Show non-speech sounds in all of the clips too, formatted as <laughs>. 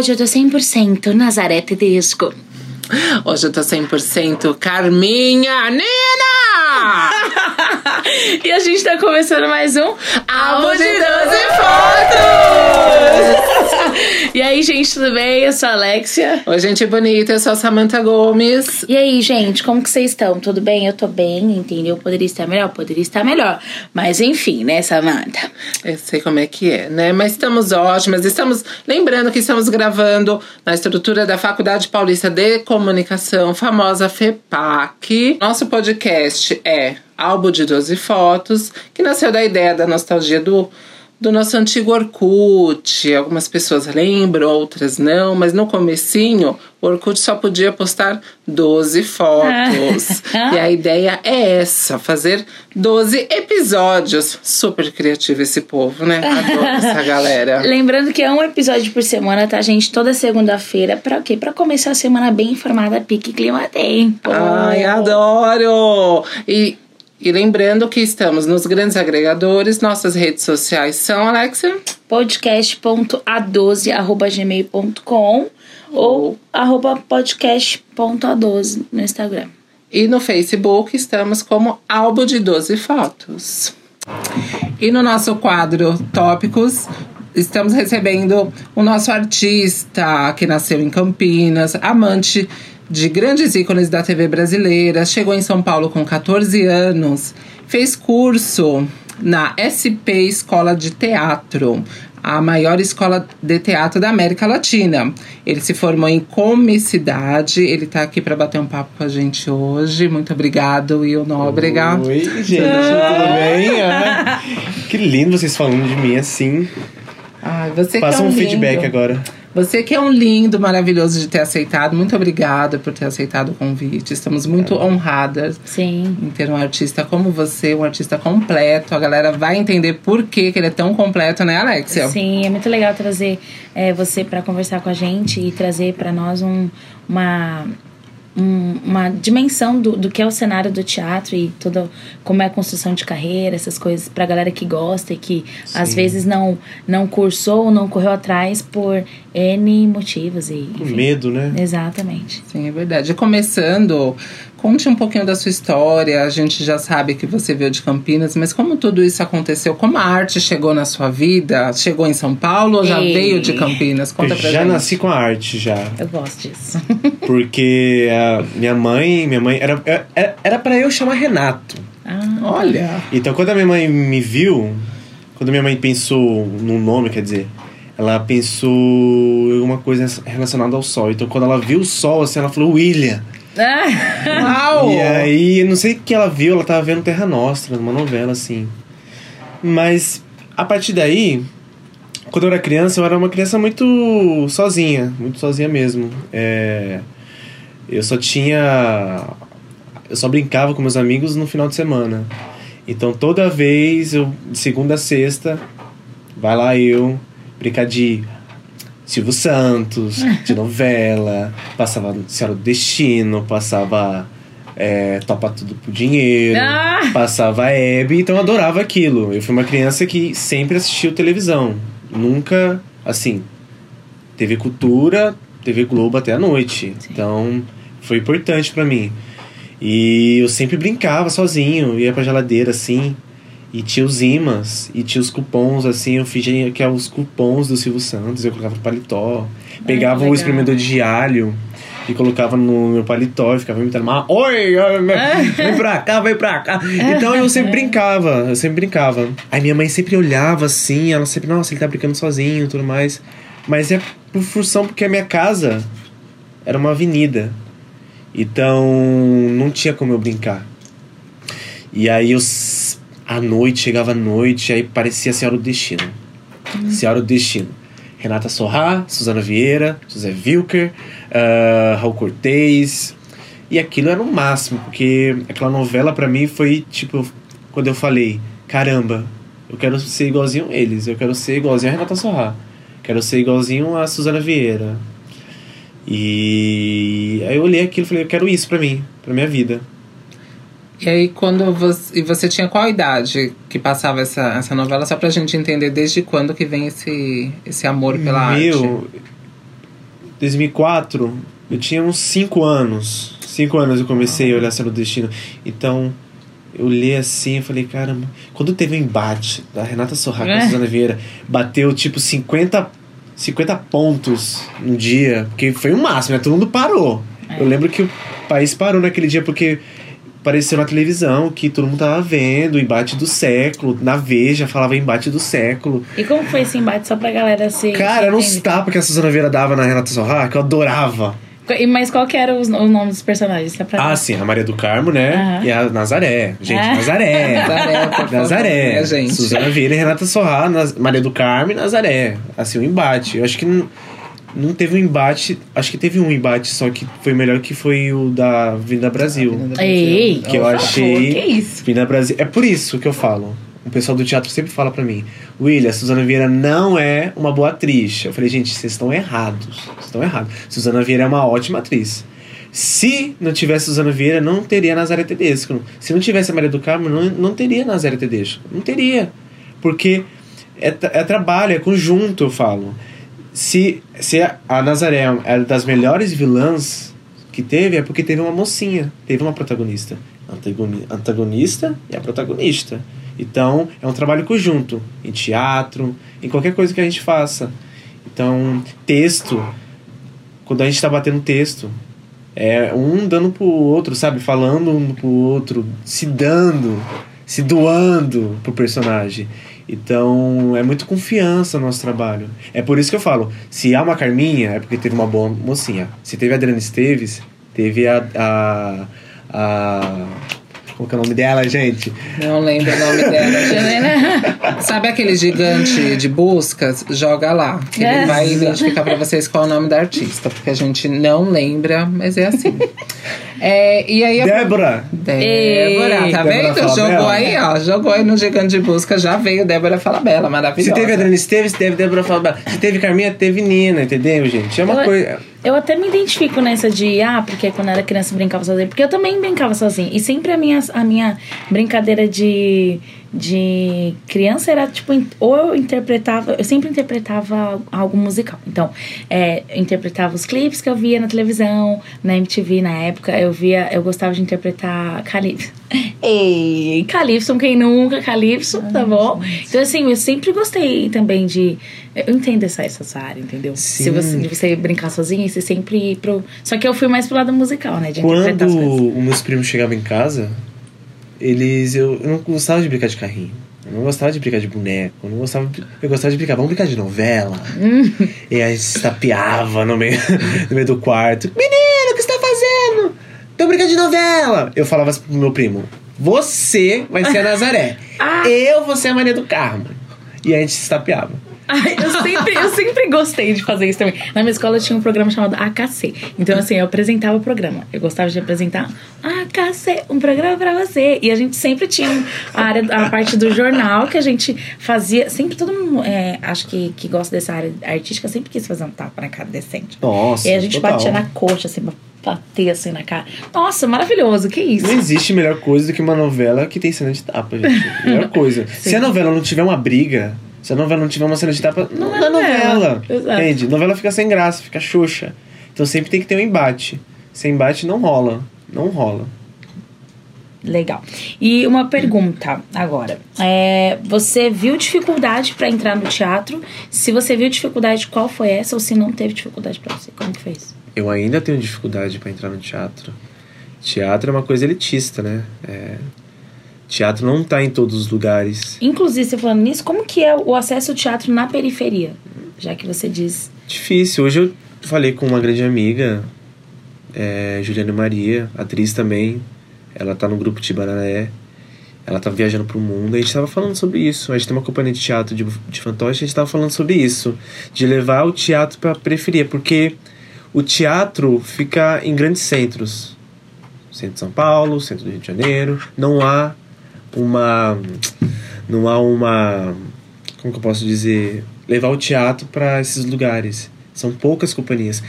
Hoje eu tô 100% Nazaré Tedesco. Hoje eu tô 100% Carminha Nina! <laughs> e a gente tá começando mais um Álbum de 12 Fotos! <laughs> e aí, gente, tudo bem? Eu sou a Alexia. Oi, gente bonita, eu sou a Samantha Gomes. E aí, gente, como que vocês estão? Tudo bem? Eu tô bem, entendeu? Poderia estar melhor? Poderia estar melhor. Mas enfim, né, Samantha? Eu sei como é que é, né? Mas estamos ótimas. Estamos lembrando que estamos gravando na estrutura da Faculdade Paulista de Comunicação, famosa FEPAC. Nosso podcast é Álbum de 12 Fotos, que nasceu da ideia da nostalgia do do nosso antigo Orkut. Algumas pessoas lembram, outras não, mas no comecinho o Orkut só podia postar 12 fotos. e a ideia é essa, fazer 12 episódios. Super criativo esse povo, né? Adoro essa galera. <laughs> Lembrando que é um episódio por semana, tá, gente? Toda segunda-feira. Pra quê? Pra começar a semana bem informada, pique clima tempo. Ai, adoro! E e lembrando que estamos nos grandes agregadores, nossas redes sociais são, Alexia? podcast.a12.gmail.com ou arroba podcast.a12 no Instagram. E no Facebook estamos como Álbum de 12 Fotos. E no nosso quadro Tópicos, estamos recebendo o nosso artista que nasceu em Campinas, amante de grandes ícones da TV brasileira, chegou em São Paulo com 14 anos, fez curso na SP Escola de Teatro, a maior escola de teatro da América Latina. Ele se formou em comicidade, ele está aqui para bater um papo com a gente hoje. Muito obrigado, Will Nóbrega. Oi, gente, tudo bem? Ah, que lindo vocês falando de mim assim. Ai, você Passa é um, um feedback lindo. agora. Você que é um lindo, maravilhoso de ter aceitado. Muito obrigada por ter aceitado o convite. Estamos muito honradas Sim. em ter um artista como você, um artista completo. A galera vai entender por que, que ele é tão completo, né, Alexia? Sim, é muito legal trazer é, você para conversar com a gente e trazer para nós um, uma um, uma dimensão do, do que é o cenário do teatro e toda como é a construção de carreira, essas coisas pra galera que gosta e que Sim. às vezes não não cursou ou não correu atrás por N motivos e Com enfim. medo, né? Exatamente. Sim, é verdade. E começando, conte um pouquinho da sua história. A gente já sabe que você veio de Campinas, mas como tudo isso aconteceu? Como a arte chegou na sua vida? Chegou em São Paulo ou já Ei. veio de Campinas? Conta Eu pra já gente. nasci com a arte já. Eu gosto disso. <laughs> Porque a minha mãe, minha mãe era era- era para eu chamar Renato. ah, Olha. Então quando a minha mãe me viu, quando minha mãe pensou num nome, quer dizer, ela pensou em alguma coisa relacionada ao sol. Então quando ela viu o sol, assim, ela falou William. Uau! E aí, não sei o que ela viu, ela tava vendo Terra Nostra, numa novela, assim. Mas, a partir daí, quando eu era criança, eu era uma criança muito sozinha, muito sozinha mesmo. É, eu só tinha. Eu só brincava com meus amigos no final de semana. Então, toda vez, eu, de segunda a sexta, vai lá eu, brincar de Silvio Santos, <laughs> de novela, passava Senhora do Destino, passava é, Topa Tudo por Dinheiro, Ah! passava Hebe, então eu adorava aquilo. Eu fui uma criança que sempre assistiu televisão, nunca, assim, TV Cultura, TV Globo até a noite. Então foi importante pra mim. E eu sempre brincava sozinho, ia pra geladeira assim, e tinha os imãs, e tinha os cupons, assim, eu fingia que eram os cupons do Silvio Santos, eu colocava no paletó. Pegava o espremedor de alho e colocava no meu paletó e ficava imitando uma. Oi! oi, Vem pra cá, vem pra cá. Então eu sempre brincava, eu sempre brincava. Aí minha mãe sempre olhava assim, ela sempre, nossa, ele tá brincando sozinho e tudo mais. Mas é por função porque a minha casa era uma avenida. Então não tinha como eu brincar. E aí eu à noite, chegava à noite, aí parecia a Senhora do Destino. Senhora do Destino. Renata Sorrá, Suzana Vieira, José Wilker, ah, Raul Cortez. E aquilo era o máximo, porque aquela novela pra mim foi tipo, quando eu falei, caramba, eu quero ser igualzinho a eles, eu quero ser igualzinho a Renata Sorrá, quero ser igualzinho a Suzana Vieira. E aí eu olhei aquilo e falei, eu quero isso pra mim, pra minha vida. E aí, quando você. E você tinha qual idade que passava essa, essa novela? Só pra gente entender desde quando que vem esse, esse amor pela arte. Meu, 2004, eu tinha uns 5 anos. 5 anos eu comecei a olhar Céu do Destino. Então, eu li assim e falei, caramba. Quando teve o embate da Renata Sorra com a É. Suzana Vieira, bateu tipo 50, 50 pontos no dia, porque foi o máximo, né? Todo mundo parou. É. Eu lembro que o país parou naquele dia porque apareceu na televisão que todo mundo tava vendo o embate do século. Na Veja falava embate do século. E como foi esse embate só pra galera se. Cara, eram uns tapas que a Suzana Vieira dava na Renata Sorra que eu adorava. Mas qual que era os, os nomes dos personagens? Pra- Ah, sim, a Maria do Carmo, né? Aham. E a Nazaré. Gente, Ah. Nazaré. <laughs> Nazaré, Nazaré. né, gente? Suzana Vieira e Renata Sorra, Naz- Maria do Carmo e Nazaré. Assim, o embate. Eu acho que não, não teve um embate. Acho que teve um embate, só que foi melhor que foi o da Vinda Brasil. Ei, Que eu favor, achei. Que isso? Vinda Brasil. É por isso que eu falo. O pessoal do teatro sempre fala pra mim: William, Suzana Vieira não é uma boa atriz. Eu falei, gente, vocês estão errados. Vocês estão errados. Suzana Vieira é uma ótima atriz. Se não tivesse Suzana Vieira, não teria Nazaré Tedesco. Se não tivesse a Maria do Carmo, não, não teria Nazaré Tedesco. Não teria. Porque é, é trabalho, é conjunto, eu falo. Se, se a- Nazaré é das melhores vilãs que teve, é porque teve uma mocinha, teve uma protagonista. Antagoni- Antagonista e a protagonista. Então, é um trabalho conjunto. Em teatro, em qualquer coisa que a gente faça. Então, texto. Quando a gente tá batendo texto, é um dando pro outro, sabe? Falando um pro outro, se dando, se doando pro personagem. Então, é muito confiança no nosso trabalho. É por isso que eu falo, se há uma Carminha, é porque teve uma boa mocinha. Se teve a Adriana Esteves, teve a... a, a como que é o nome dela, gente? Não lembro o nome dela. <laughs> Sabe aquele gigante de buscas? Joga lá. Que É. ele vai identificar pra vocês qual é o nome da artista. Porque a gente não lembra, mas é assim. É, e aí a Débora! Débora, Ei. tá Débora vendo? Jogou Falabella. aí, ó. Jogou aí no Gigante de Busca, já veio Débora Falabella, maravilhosa. Se teve Adriana Esteves, teve Débora Falabella. Se teve Carminha, teve Nina, entendeu, gente? É uma Eu- coisa... Eu até me identifico nessa de, ah, porque quando era criança brincava sozinha. Porque eu também brincava sozinha. E sempre a minha, a minha brincadeira de, de criança era, tipo, ou eu interpretava, eu sempre interpretava algo musical. Então, é, eu interpretava os clipes que eu via na televisão, na MTV na época. Eu via, eu gostava de interpretar Calypso. <laughs> Ei, Calypso, quem nunca? Calypso, tá bom? Então, assim, eu sempre gostei também de. Eu entendo essa, essa área, entendeu? Se Sim. você, de você brincar sozinha, você sempre ir pro. Só que eu fui mais pro lado musical, né? De interpretar Quando as coisas. os meus primos chegavam em casa, eles. Eu, eu não gostava de brincar de carrinho. Eu não gostava de brincar de boneco. Eu não gostava. de- Eu gostava de brincar. Vamos brincar de novela. Hum. E aí se tapeava no meio, <laughs> no meio do quarto. Menino, o que você tá fazendo? Tô brincando de novela. Eu falava assim pro meu primo: Você vai ser a Nazaré. Ah. Eu vou ser a Maria do Carmo. E a gente se tapeava. Ai, eu sempre, eu sempre gostei de fazer isso também. Na minha escola tinha um programa chamado AKC. Então, assim, eu apresentava o programa. Eu gostava de apresentar AKC, um programa pra você. E a gente sempre tinha a área, a parte do jornal que a gente fazia. Sempre todo mundo, é, acho que, que gosta dessa área artística, sempre quis fazer um tapa na cara decente. Nossa. e a gente total. batia na coxa, assim, bater assim na cara. Nossa, maravilhoso, que isso? Não existe melhor coisa do que uma novela que tem cena de tapa, gente. Melhor coisa. <laughs> Se Sim. a novela não tiver uma briga, se a novela não tiver uma cena de tapa, não, Não é é novela. novela. Entende? Novela fica sem graça, fica xoxa. Então sempre tem que ter um embate. Sem embate não rola. Não rola. Legal. E uma pergunta agora. É, você viu dificuldade pra entrar no teatro? Se você viu dificuldade, qual foi essa? Ou se não teve dificuldade pra você? Como que fez? Eu ainda tenho dificuldade pra entrar no teatro. Teatro é uma coisa elitista, né? É, Teatro não tá em todos os lugares. Inclusive, você falando nisso, como que é o acesso ao teatro na periferia? Já que você diz. Difícil. Hoje eu falei com uma grande amiga, é, Juliana Maria, atriz também. Ela tá no grupo Tibarané. Ela tá viajando pro mundo. A gente tava falando sobre isso. A gente tem uma companhia de teatro de, de fantoche. A gente tava falando sobre isso. De levar o teatro pra periferia. Porque o teatro fica em grandes centros. Centro de São Paulo, centro do Rio de Janeiro. Não há uma... Não há uma... Como que eu posso dizer? Levar o teatro para esses lugares. São poucas companhias.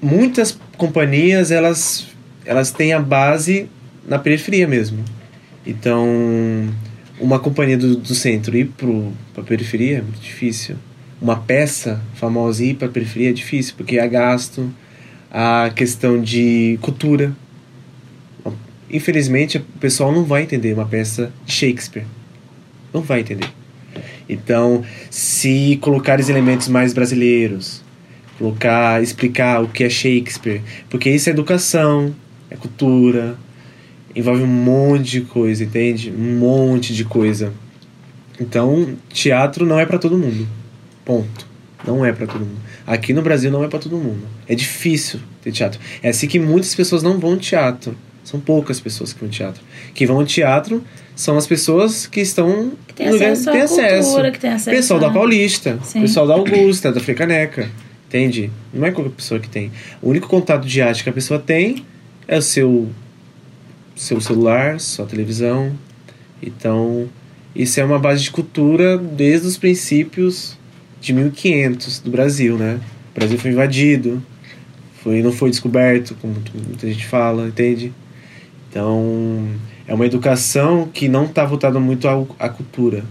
Muitas companhias, elas, elas têm a base na periferia mesmo. Então, uma companhia do, do centro ir para a periferia é muito difícil. uma peça famosa ir para a periferia é difícil, porque há gasto, a questão de cultura. Infelizmente, o pessoal não vai entender uma peça de Shakespeare. Não vai entender. Então, se colocar os elementos mais brasileiros, colocar, explicar o que é Shakespeare, porque isso é educação, é cultura, envolve um monte de coisa, entende? Um monte de coisa. Então, teatro não é para todo mundo. Ponto. Não é para todo mundo. Aqui no Brasil não é para todo mundo. É difícil ter teatro. É assim que muitas pessoas não vão ao teatro. São poucas pessoas que vão ao teatro. Quem vão ao teatro são as pessoas que estão que tem acesso, tem acesso. Cultura, que tem acesso. Pessoal da Paulista, Sim. pessoal da Augusta, da Frecaneca. Entende? Não é qualquer pessoa que tem. O único contato de arte que a pessoa tem é o seu seu celular, sua televisão. Então, isso é uma base de cultura desde os princípios de 1500 do Brasil, né? O Brasil foi invadido, foi não foi descoberto, como muita gente fala, entende? Então, é uma educação que não está voltada muito à, à cultura.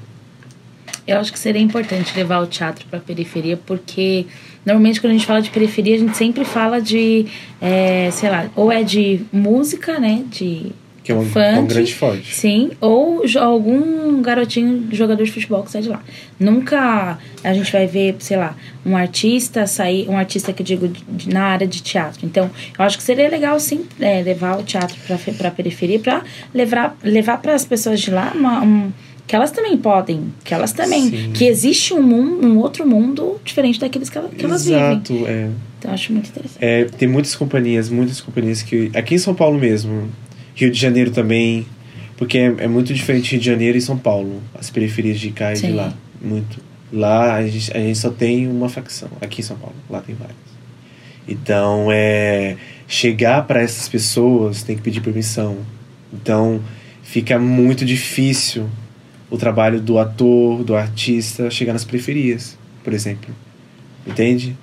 Eu acho que seria importante levar o teatro para a periferia, porque normalmente quando a gente fala de periferia, a gente sempre fala de, é, sei lá, ou é de música, né? De que é um, funk, um grande forte. Sim, ou algum garotinho jogador de futebol que sai de lá. Nunca a gente vai ver, sei lá, um artista sair, um artista que eu digo de, na área de teatro. Então, eu acho que seria legal sim é, levar o teatro para a periferia para levar levar para as pessoas de lá uma, um, que elas também podem, que elas também, Sim. que existe um mundo, um outro mundo diferente daqueles que, que elas vivem. Exato, é. Então, eu acho muito interessante. É, tem muitas companhias, muitas companhias que. Aqui em São Paulo mesmo, Rio de Janeiro também, porque é, é muito diferente Rio de Janeiro e São Paulo, as periferias de cá e de Sim. lá. Muito. Lá a gente, a gente só tem uma facção, aqui em São Paulo, lá tem várias. Então, é. Chegar para essas pessoas tem que pedir permissão. Então, fica muito difícil o trabalho do ator, do artista, chegar nas periferias, por exemplo. Entende?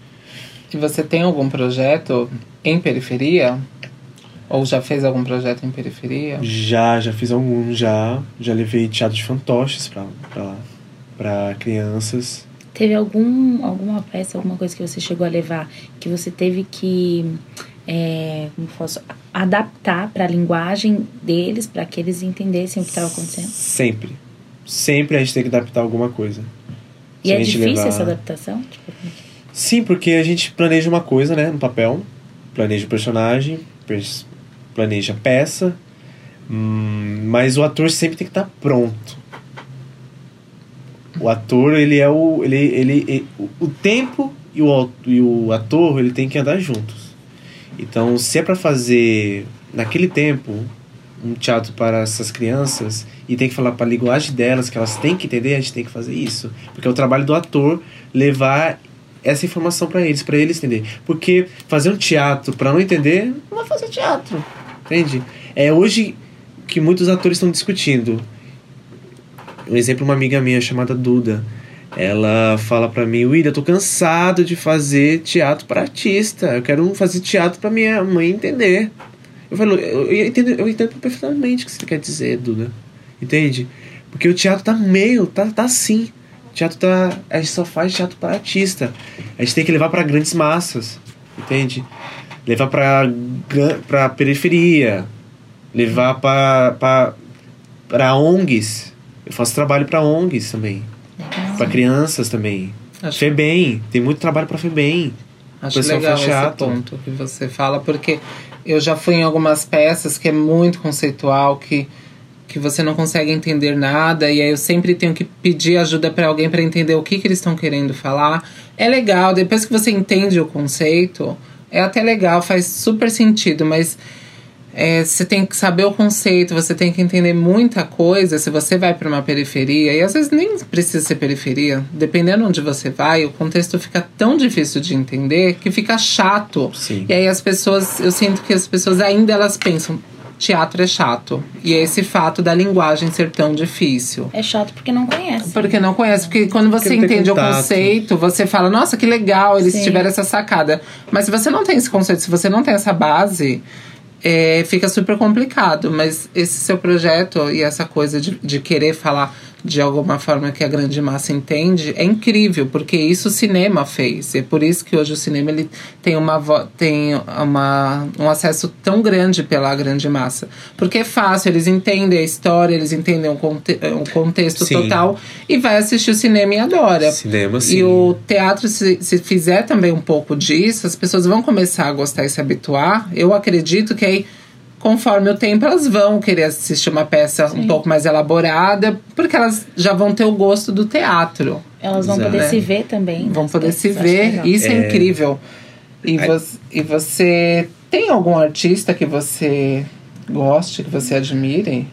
E você tem algum projeto em periferia? Ou já fez algum projeto em periferia? Já, já fiz alguns, já. Já levei teatro de fantoches pra, pra lá, pra crianças. Teve algum, alguma peça, alguma coisa que você chegou a levar que você teve que é, como posso, adaptar para a linguagem deles, para que eles entendessem o que estava acontecendo? Sempre. Sempre a gente tem que adaptar alguma coisa. E Se é difícil levar- essa adaptação? Tipo, Sim, porque a gente planeja uma coisa, né, no papel. Planeja o personagem, pers- planeja a peça. hum, mas o ator sempre tem que estar pronto. O ator, ele é o. Ele, ele, ele- o- tempo e o, e o ator, ele tem que andar juntos. Então, se é para fazer naquele tempo um teatro para essas crianças e tem que falar para a linguagem delas que elas têm que entender, a gente tem que fazer isso, porque é o trabalho do ator levar essa informação para eles, para eles entender. Porque fazer um teatro para não entender, não vai fazer teatro. Entende? É hoje que muitos atores estão discutindo. Um exemplo, uma amiga minha chamada Duda. Ela fala pra mim, William, eu tô cansado de fazer teatro para artista. Eu quero fazer teatro para minha mãe entender. Eu falo, eu, eu entendo, eu entendo perfeitamente o que você quer dizer, Duda. Entende? Porque o teatro tá meio, tá, tá assim. O teatro tá. A gente só faz teatro para artista. A gente tem que levar para grandes massas. Entende? Levar pra, gran- pra periferia. Levar pra, pra, pra ONGs. Eu faço trabalho para ONGs também. Pra crianças também. Acho- FEBEM. Tem muito trabalho pra FEBEM. Acho pessoal legal esse ponto que você fala, porque eu já fui em algumas peças que é muito conceitual, que, que você não consegue entender nada, e aí eu sempre tenho que pedir ajuda para alguém para entender o que, que eles estão querendo falar. É legal, depois que você entende o conceito, é até legal, faz super sentido, mas é, você tem que saber o conceito, você tem que entender muita coisa. Se você vai para uma periferia, e às vezes nem precisa ser periferia, dependendo onde você vai, o contexto fica tão difícil de entender que fica chato. Sim. E aí as pessoas, eu sinto que as pessoas ainda elas pensam, teatro é chato. E é esse fato da linguagem ser tão difícil. É chato porque não conhece. Porque não conhece, porque quando você Porque entende o conceito, você fala, nossa, que legal, eles Sim. tiveram essa sacada. Mas se você não tem esse conceito, se você não tem essa base, é, fica super complicado. Mas esse seu projeto e essa coisa de, de querer falar de alguma forma que a grande massa entende, é incrível, porque isso o cinema fez. É por isso que hoje o cinema ele tem, uma, tem uma, um acesso tão grande pela grande massa. Porque é fácil, eles entendem a história, eles entendem o, conte o contexto Sim. total e vai assistir o cinema e adora. Cinema, sim. E o teatro, se, se fizer também um pouco disso, as pessoas vão começar a gostar e se habituar. Eu acredito que aí, conforme o tempo, elas vão querer assistir uma peça um pouco mais elaborada, porque elas já vão ter o gosto do teatro. Elas vão Exato. poder É. se ver também. Vão nas poder peças, se ver. Isso é, É. incrível. E, você, e você tem algum artista que você goste, que você admire?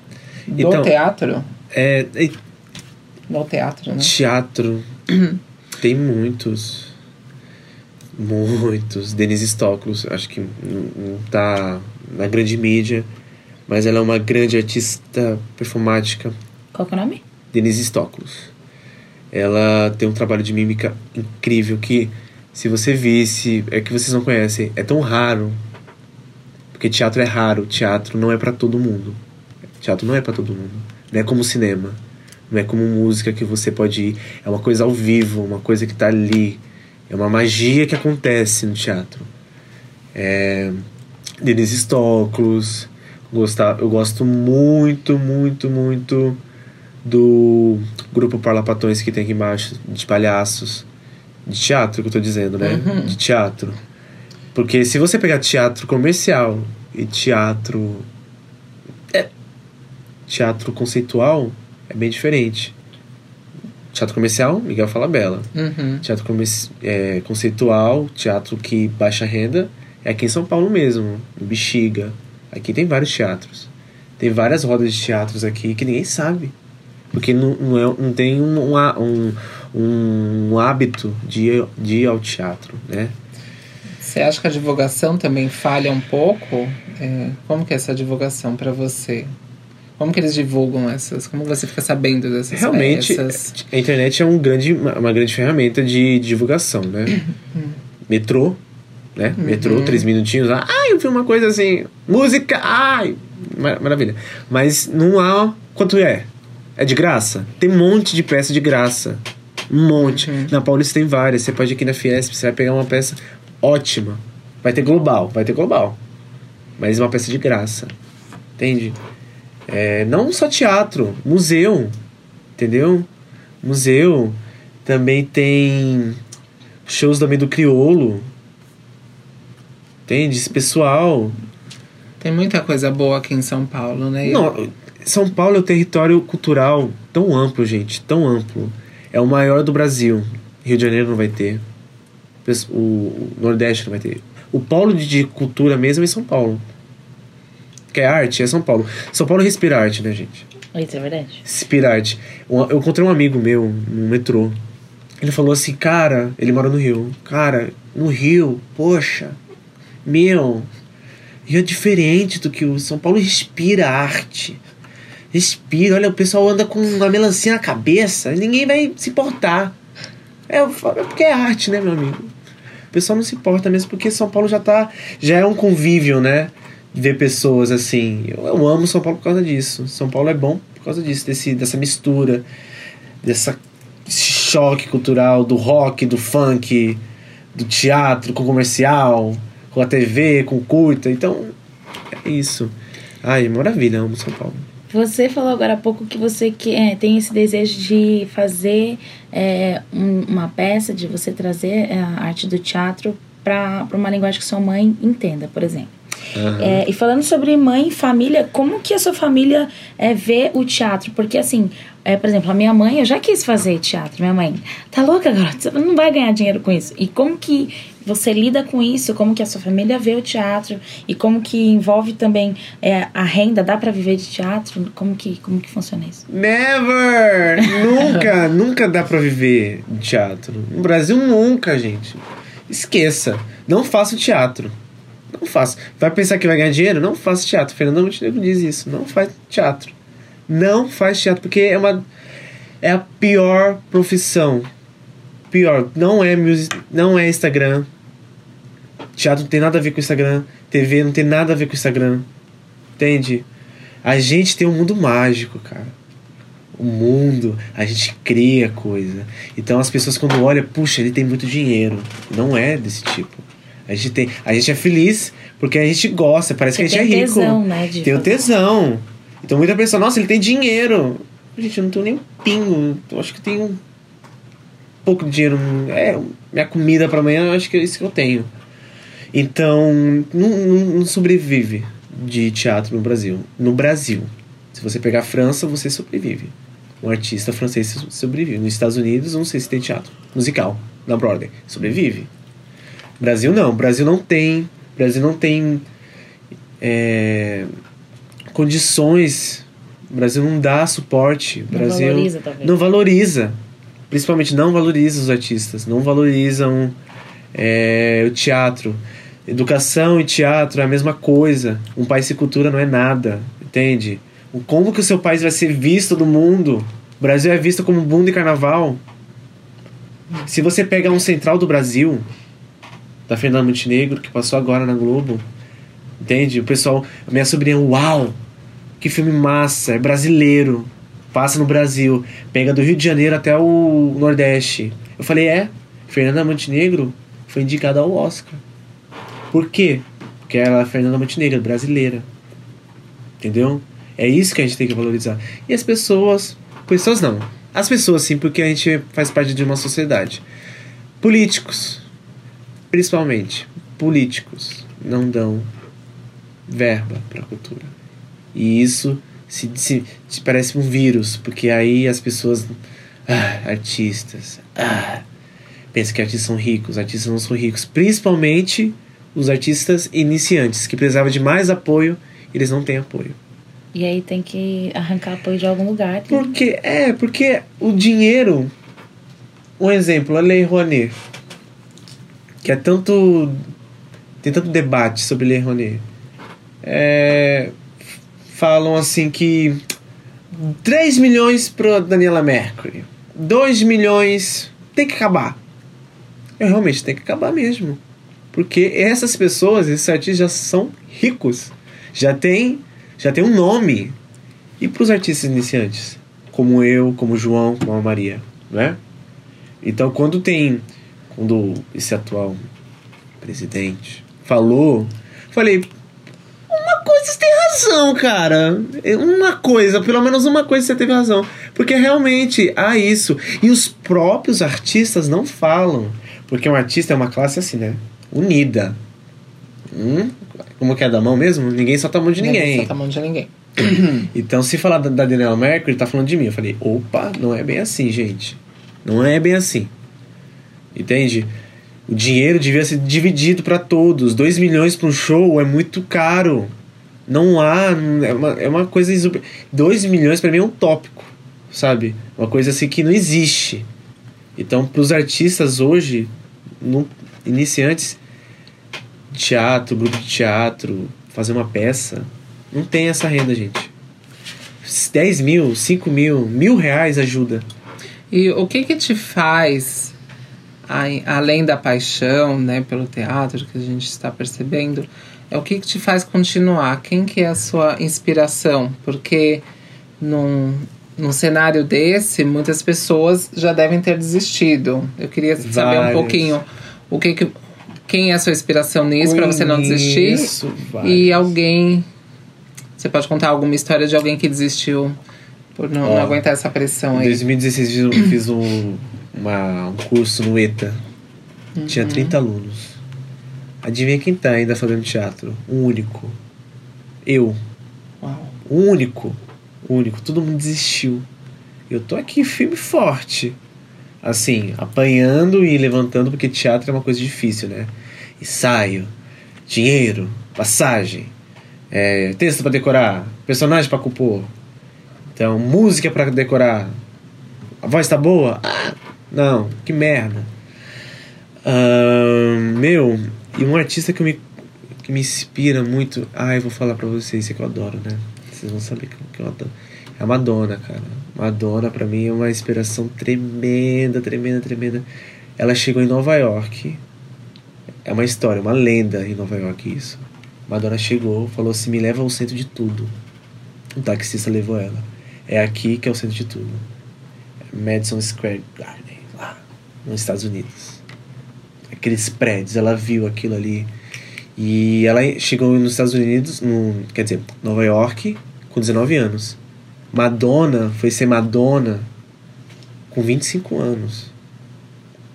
Do Então- teatro? É, e No teatro, né? teatro. <clears throat> tem muitos. Muitos. Denise Stoklos, acho que não, não tá na grande mídia, mas ela é uma grande artista performática. Qual que é o nome? Denise Stoklos. Ela tem um trabalho de mímica incrível que, se você visse, é que vocês não conhecem, é tão raro. Porque teatro é raro, teatro não é pra todo mundo. Teatro não é pra todo mundo. Não é como cinema. Não é como música que você pode ir. É uma coisa ao vivo, uma coisa que tá ali. É uma magia que acontece no teatro. É... Denise Stoklos. Gostar, eu gosto muito, muito, muito do grupo Parlapatões que tem aqui embaixo, de palhaços. De teatro que eu tô dizendo, né? Uhum. De teatro. Porque se você pegar teatro comercial e teatro. É, teatro conceitual é bem diferente. Teatro comercial, Miguel Falabella. Uhum. Teatro é, conceitual, teatro que baixa renda, é aqui em São Paulo mesmo, no Bexiga. Aqui tem vários teatros. Tem várias rodas de teatros aqui que ninguém sabe. Porque não, não, é, não tem um, um, um, um hábito de ir, de ir ao teatro, né? Você acha que a divulgação também falha um pouco? É, como que é essa divulgação para você? Como que eles divulgam essas? Como você fica sabendo dessas Realmente, peças? a internet é um grande, uma uma grande ferramenta de divulgação, né? <coughs> Metrô, né? Metrô, três minutinhos. Ah, eu vi uma coisa assim. Música, ai! mar- Maravilha. Mas não há. Quanto é? É de graça? Tem um monte de peça de graça. Um monte. Na Paulista tem várias. Você pode ir aqui na Fiesp, você vai pegar uma peça ótima. Vai ter global, vai ter global. Mas uma peça de graça. Entende? É, não só teatro, museu. Entendeu? Museu. Também tem shows também do Criolo. Entende? Esse pessoal. Tem muita coisa boa aqui em São Paulo, né? Não, São Paulo é um território cultural tão amplo, gente, tão amplo. É o maior do Brasil. Rio de Janeiro não vai ter. O Nordeste não vai ter. O polo de- cultura mesmo é São Paulo. Que é arte, é São Paulo. São Paulo respira arte, né, gente? Isso é verdade. Respira arte. Eu encontrei um amigo meu no metrô. Ele falou assim, cara, ele mora no Rio. Cara, no Rio, poxa, meu, é diferente do que o São Paulo respira arte. Respira, olha, o pessoal anda com uma melancia na cabeça, ninguém vai se importar. É, é porque é arte, né, meu amigo? O pessoal não se importa mesmo porque São Paulo já tá. Já é um convívio, né? Ver pessoas assim. Eu, eu amo São Paulo por causa disso. São Paulo é bom por causa disso, desse, dessa mistura, dessa choque cultural do rock, do funk, do teatro com comercial, com a TV, com o curta. Então, é isso. Ai, maravilha, amo São Paulo. Você falou agora há pouco que você que, é, tem esse desejo de fazer é, um- uma peça, de você trazer é, a arte do teatro para uma linguagem que sua mãe entenda, por exemplo. Aham. É, e falando sobre mãe e família, como que a sua família é, vê o teatro? Porque assim, é, por exemplo, a minha mãe, eu já quis fazer teatro. Minha mãe, tá louca, garota? Você não vai ganhar dinheiro com isso. E como que você lida com isso? Como que a sua família vê o teatro? E como que envolve também é, a renda? Dá para viver de teatro? Como que, como que funciona isso? Never! <laughs> nunca, nunca dá pra viver de teatro. No Brasil, nunca, gente. Esqueça. Não faça teatro. Não faça. Vai pensar que vai ganhar dinheiro? Não faça teatro. Fernando Montenegro diz isso. Não faz teatro. Não faz teatro, porque é uma. É a pior profissão. Pior. Não é music, não é Instagram. Teatro não tem nada a ver com Instagram. TV não tem nada a ver com Instagram. Entende? A gente tem um mundo mágico, cara. o mundo, a gente cria coisa. Então as pessoas quando olham, puxa, ele tem muito dinheiro. Não é desse tipo. A gente tem, a gente é feliz porque a gente gosta, parece Você que a gente é rico. tesão, né, tem o tesão. Então muita pessoa, nossa, ele tem dinheiro. Gente, eu não tenho nem um pingo. Eu acho que tenho um pouco de dinheiro. É, minha comida para amanhã, eu acho que é isso que eu tenho. Então, não, não, não sobrevive de teatro no Brasil. No Brasil. Se você pegar a França, você sobrevive. Um artista francês so- sobrevive. Nos Estados Unidos, não sei se tem teatro musical na Broadway. Sobrevive. Brasil não. Brasil não tem. Brasil não tem é, condições. Brasil não dá suporte. Não Brasil valoriza, talvez. não valoriza. Principalmente não valoriza os artistas. Não valorizam é, o teatro. Educação e teatro é a mesma coisa. Um país sem cultura não é nada. Entende? Como que o seu país vai ser visto no mundo? O Brasil é visto como um mundo de carnaval. Se você pegar um central do Brasil, da Fernanda Montenegro, que passou agora na Globo, entende? O pessoal, minha sobrinha, uau, que filme massa, é brasileiro, passa no Brasil, pega do Rio de Janeiro até o Nordeste. Eu falei, é, Fernanda Montenegro foi indicada ao Oscar. Por quê? Porque ela é Fernanda Montenegro, brasileira. Entendeu? É isso que a gente tem que valorizar. E as pessoas. Pessoas não. As pessoas sim, porque a gente faz parte de uma sociedade. Políticos, principalmente, políticos, não dão verba para a cultura. E isso se, se, se parece um vírus, porque aí as pessoas. Ah, artistas. Ah, pensa que artistas são ricos. Artistas não são ricos. Principalmente os artistas iniciantes, que precisavam de mais apoio, eles não têm apoio. E aí tem que arrancar apoio de algum lugar. Porque, é, porque o dinheiro. Um exemplo, a Lei Rouanet. Que é tanto. Tem tanto debate sobre Lei Rouanet. É, falam assim que. 3 milhões para Daniela Mercury. 2 milhões. Tem que acabar. Eu realmente tem que acabar mesmo. Porque essas pessoas, esses artistas já são ricos. Já tem, já tem um nome. E para os artistas iniciantes? Como eu, como o João, como a Maria, né? Então, quando tem... Quando esse atual presidente falou... Falei... Uma coisa tem razão, cara. Uma coisa, pelo menos uma coisa você teve razão. Porque realmente há isso. E os próprios artistas não falam. Porque um artista é uma classe assim, né? Unida. Hum? Como que é da mão mesmo? Ninguém solta a mão de ninguém. Não tá mão de ninguém. <clears throat> Então, se falar da, da Daniela Mercury, tá falando de mim. Eu falei, opa, não é bem assim, gente. Não é bem assim. Entende? O dinheiro devia ser dividido para todos. 2 milhões para um show é muito caro. Não há. É uma, é uma coisa. 2 milhões para mim é um tópico, sabe? Uma coisa assim que não existe. Então, para os artistas hoje, no, iniciantes, teatro, grupo de teatro, fazer uma peça, não tem essa renda, gente. 10 mil, 5 mil, mil reais ajuda. E o que que te faz, além da paixão, né, pelo teatro que a gente está percebendo, é o que que te faz continuar? Quem que é a sua inspiração? Porque num, num cenário desse, muitas pessoas já devem ter desistido. Eu queria saber um Várias. pouquinho o que que quem é a sua inspiração nisso para você não desistir? Conheço E alguém. Você pode contar alguma história de alguém que desistiu por não, não Ó, aguentar essa pressão Em aí? 2016 fiz um- fiz um, uma- um curso no ETA. Tinha Uhum. 30 alunos. Adivinha quem tá ainda fazendo teatro? Um único. Eu. Uau. Um único. Único. Todo mundo desistiu. Eu tô aqui firme forte. Assim, apanhando e levantando, porque teatro é uma coisa difícil, né? Ensaio, dinheiro, passagem, é, texto pra decorar, personagem pra compor. Então, música pra decorar. A voz tá boa? Ah, não, que merda. Ahn, meu, e um artista que me, que me inspira muito. Ai, vou falar pra vocês, que eu adoro, né? Vocês vão saber que, eu adoro. É a Madonna, cara. Madonna, pra mim, é uma inspiração tremenda, tremenda, tremenda. Ela chegou em Nova York. É uma história, uma lenda em Nova York, isso. Madonna chegou, falou assim: me leva ao centro de tudo. Um taxista levou ela. É aqui que é o centro de tudo. Madison Square Garden, lá nos Estados Unidos. Aqueles prédios, ela viu aquilo ali. E ela chegou nos Estados Unidos, no, quer dizer, Nova York, com 19 anos. Madonna foi ser Madonna com 25 anos.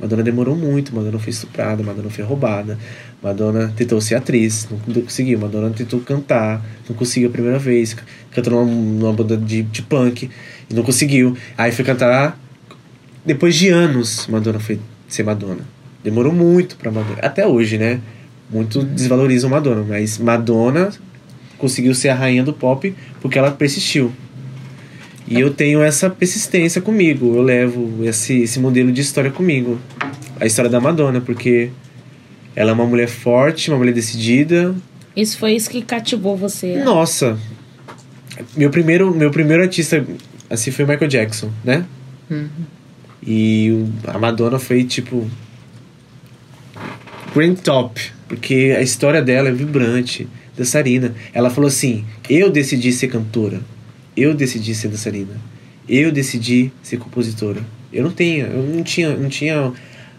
Madonna demorou muito, Madonna foi estuprada, Madonna foi roubada, Madonna tentou ser atriz, não conseguiu, Madonna tentou cantar, não conseguiu a primeira vez, cantou numa, numa banda de, de punk não conseguiu. Aí foi cantar depois de anos, Madonna foi ser Madonna. Demorou muito pra Madonna. Até hoje, né? Muito desvalorizam Madonna, mas Madonna conseguiu ser a rainha do pop porque ela persistiu. E eu tenho essa persistência comigo. Eu levo esse, esse modelo de história comigo. A história da Madonna, porque ela é uma mulher forte, uma mulher decidida. Isso foi isso que cativou você. Nossa. Meu primeiro, meu primeiro artista assim foi o Michael Jackson, né? Uhum. E a Madonna foi tipo Grand Top, porque a história dela é vibrante, dançarina. Ela falou assim: "Eu decidi ser cantora. Eu decidi ser dançarina. Eu decidi ser compositora. Eu não tenho, eu não tinha, não tinha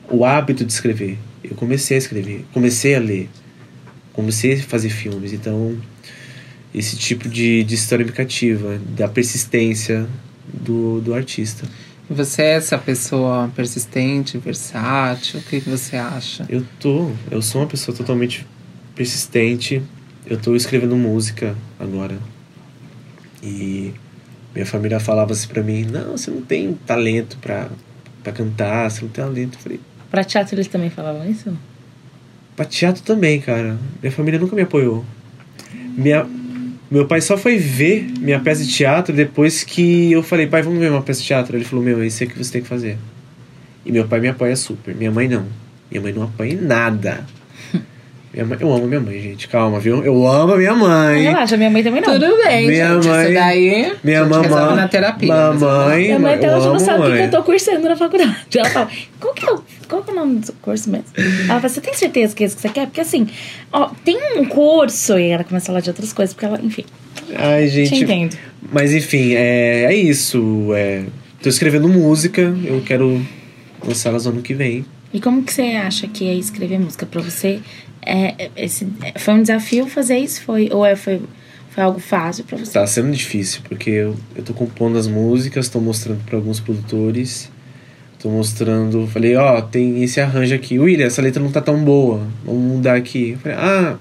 o hábito de escrever. Eu comecei a escrever, comecei a ler, comecei a fazer filmes. Então, esse tipo de, de história me cativa, da persistência do, do artista. Você é essa pessoa persistente, versátil? O que, você acha? Eu tô, eu sou uma pessoa totalmente persistente. Eu tô escrevendo música agora. E minha família falava assim pra mim: "Não, você não tem talento pra, pra cantar, você não tem talento". Eu falei: Pra teatro eles também falavam isso? Pra teatro também, cara. Minha família nunca me apoiou. Minha, meu pai só foi ver minha peça de teatro depois que eu falei, pai, vamos ver uma peça de teatro. Ele falou, meu, é isso aí que você tem que fazer. E meu pai me apoia super. Minha mãe não. Minha mãe não apoia em nada. Minha mãe, eu amo minha mãe, gente. Calma, viu? Eu amo a minha mãe. Relaxa, minha mãe também não. Tudo bem, Minha gente. mãe- Isso daí Minha mamãe. na terapia. Mamãe. Minha mãe até hoje não sabe o que, que eu tô cursando na faculdade. Ela fala, qual que, é o, qual que é o nome do curso mesmo? Ela fala, você tem certeza que é isso que você quer? Porque assim, ó, tem um curso, e ela começa a falar de outras coisas, porque ela, enfim, Ai, gente. te entendo. Mas enfim, é, é isso. É, tô escrevendo música, eu quero lançá-las no ano que vem. E como que você acha que é escrever música pra você? É, esse, é, foi um desafio fazer isso? Foi, ou é, foi, foi algo fácil pra você? Tá sendo difícil, porque eu, eu tô compondo as músicas, tô mostrando pra alguns produtores. Tô mostrando, falei, ó, tem esse arranjo aqui. William, essa letra não tá tão boa. Vamos mudar aqui. Eu falei, ah,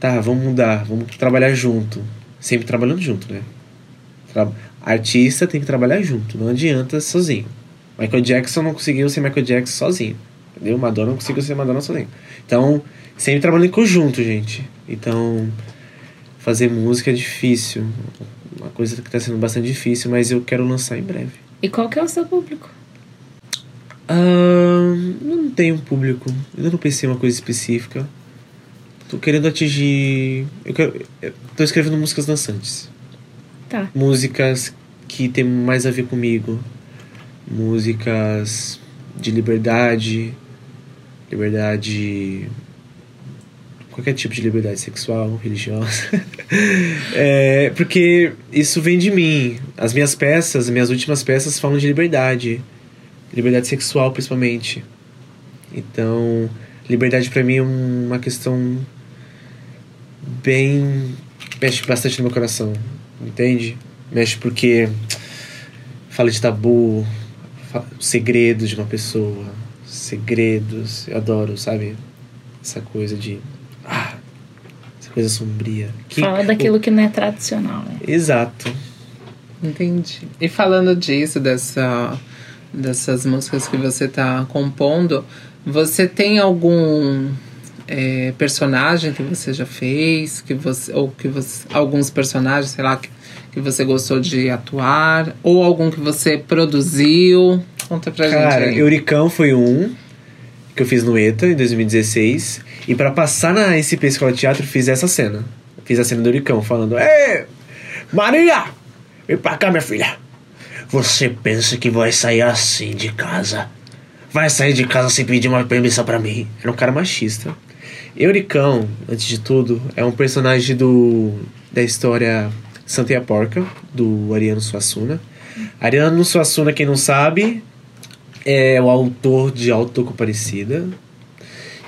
tá, vamos mudar, vamos trabalhar junto. Sempre trabalhando junto, né? Tra Artista tem que trabalhar junto, não adianta sozinho. Michael Jackson não conseguiu ser Michael Jackson sozinho. Entendeu? Madonna não conseguiu ser Madonna sozinho. Então, sempre trabalhando em conjunto, gente. Então, fazer música é difícil. Uma coisa que tá sendo bastante difícil, mas eu quero lançar em breve. E qual que é o seu público? Ahn, não tenho um público. Ainda não pensei em uma coisa específica. Tô querendo atingir. Eu quero. eu tô escrevendo músicas dançantes. Tá. Músicas que tem mais a ver comigo. Músicas de liberdade. Liberdade. Qualquer tipo de liberdade sexual, religiosa. <laughs> é, porque isso vem de mim. As minhas peças, as minhas últimas peças falam de liberdade. Liberdade sexual, principalmente. Então, liberdade pra mim é uma questão bem. mexe bastante no meu coração. Entende? Mexe porque fala de tabu, segredos de uma pessoa, segredos. Eu adoro, sabe? Essa coisa de. Ah, essa coisa sombria. Que- Fala daquilo que não é tradicional, né? Exato. Entendi. E falando disso, dessa, dessas músicas que você tá compondo, você tem algum é, personagem que você já fez? Que você, ou que você. Alguns personagens, sei lá, que, que você gostou de atuar? Ou algum que você produziu? Conta pra Cara, gente aí. Euricão foi um que eu fiz no ETA em 2016. E pra passar na SP Escola de Teatro, fiz essa cena. Fiz a cena do Euricão falando: Ei, Maria! Vem pra cá, minha filha. Você pensa que vai sair assim de casa? Vai sair de casa sem pedir uma permissão pra mim. Era um cara machista. Euricão, antes de tudo, é um personagem do da história Santa e a Porca, do Ariano Suassuna. Ariano Suassuna, quem não sabe, é o autor de Autocomparecida.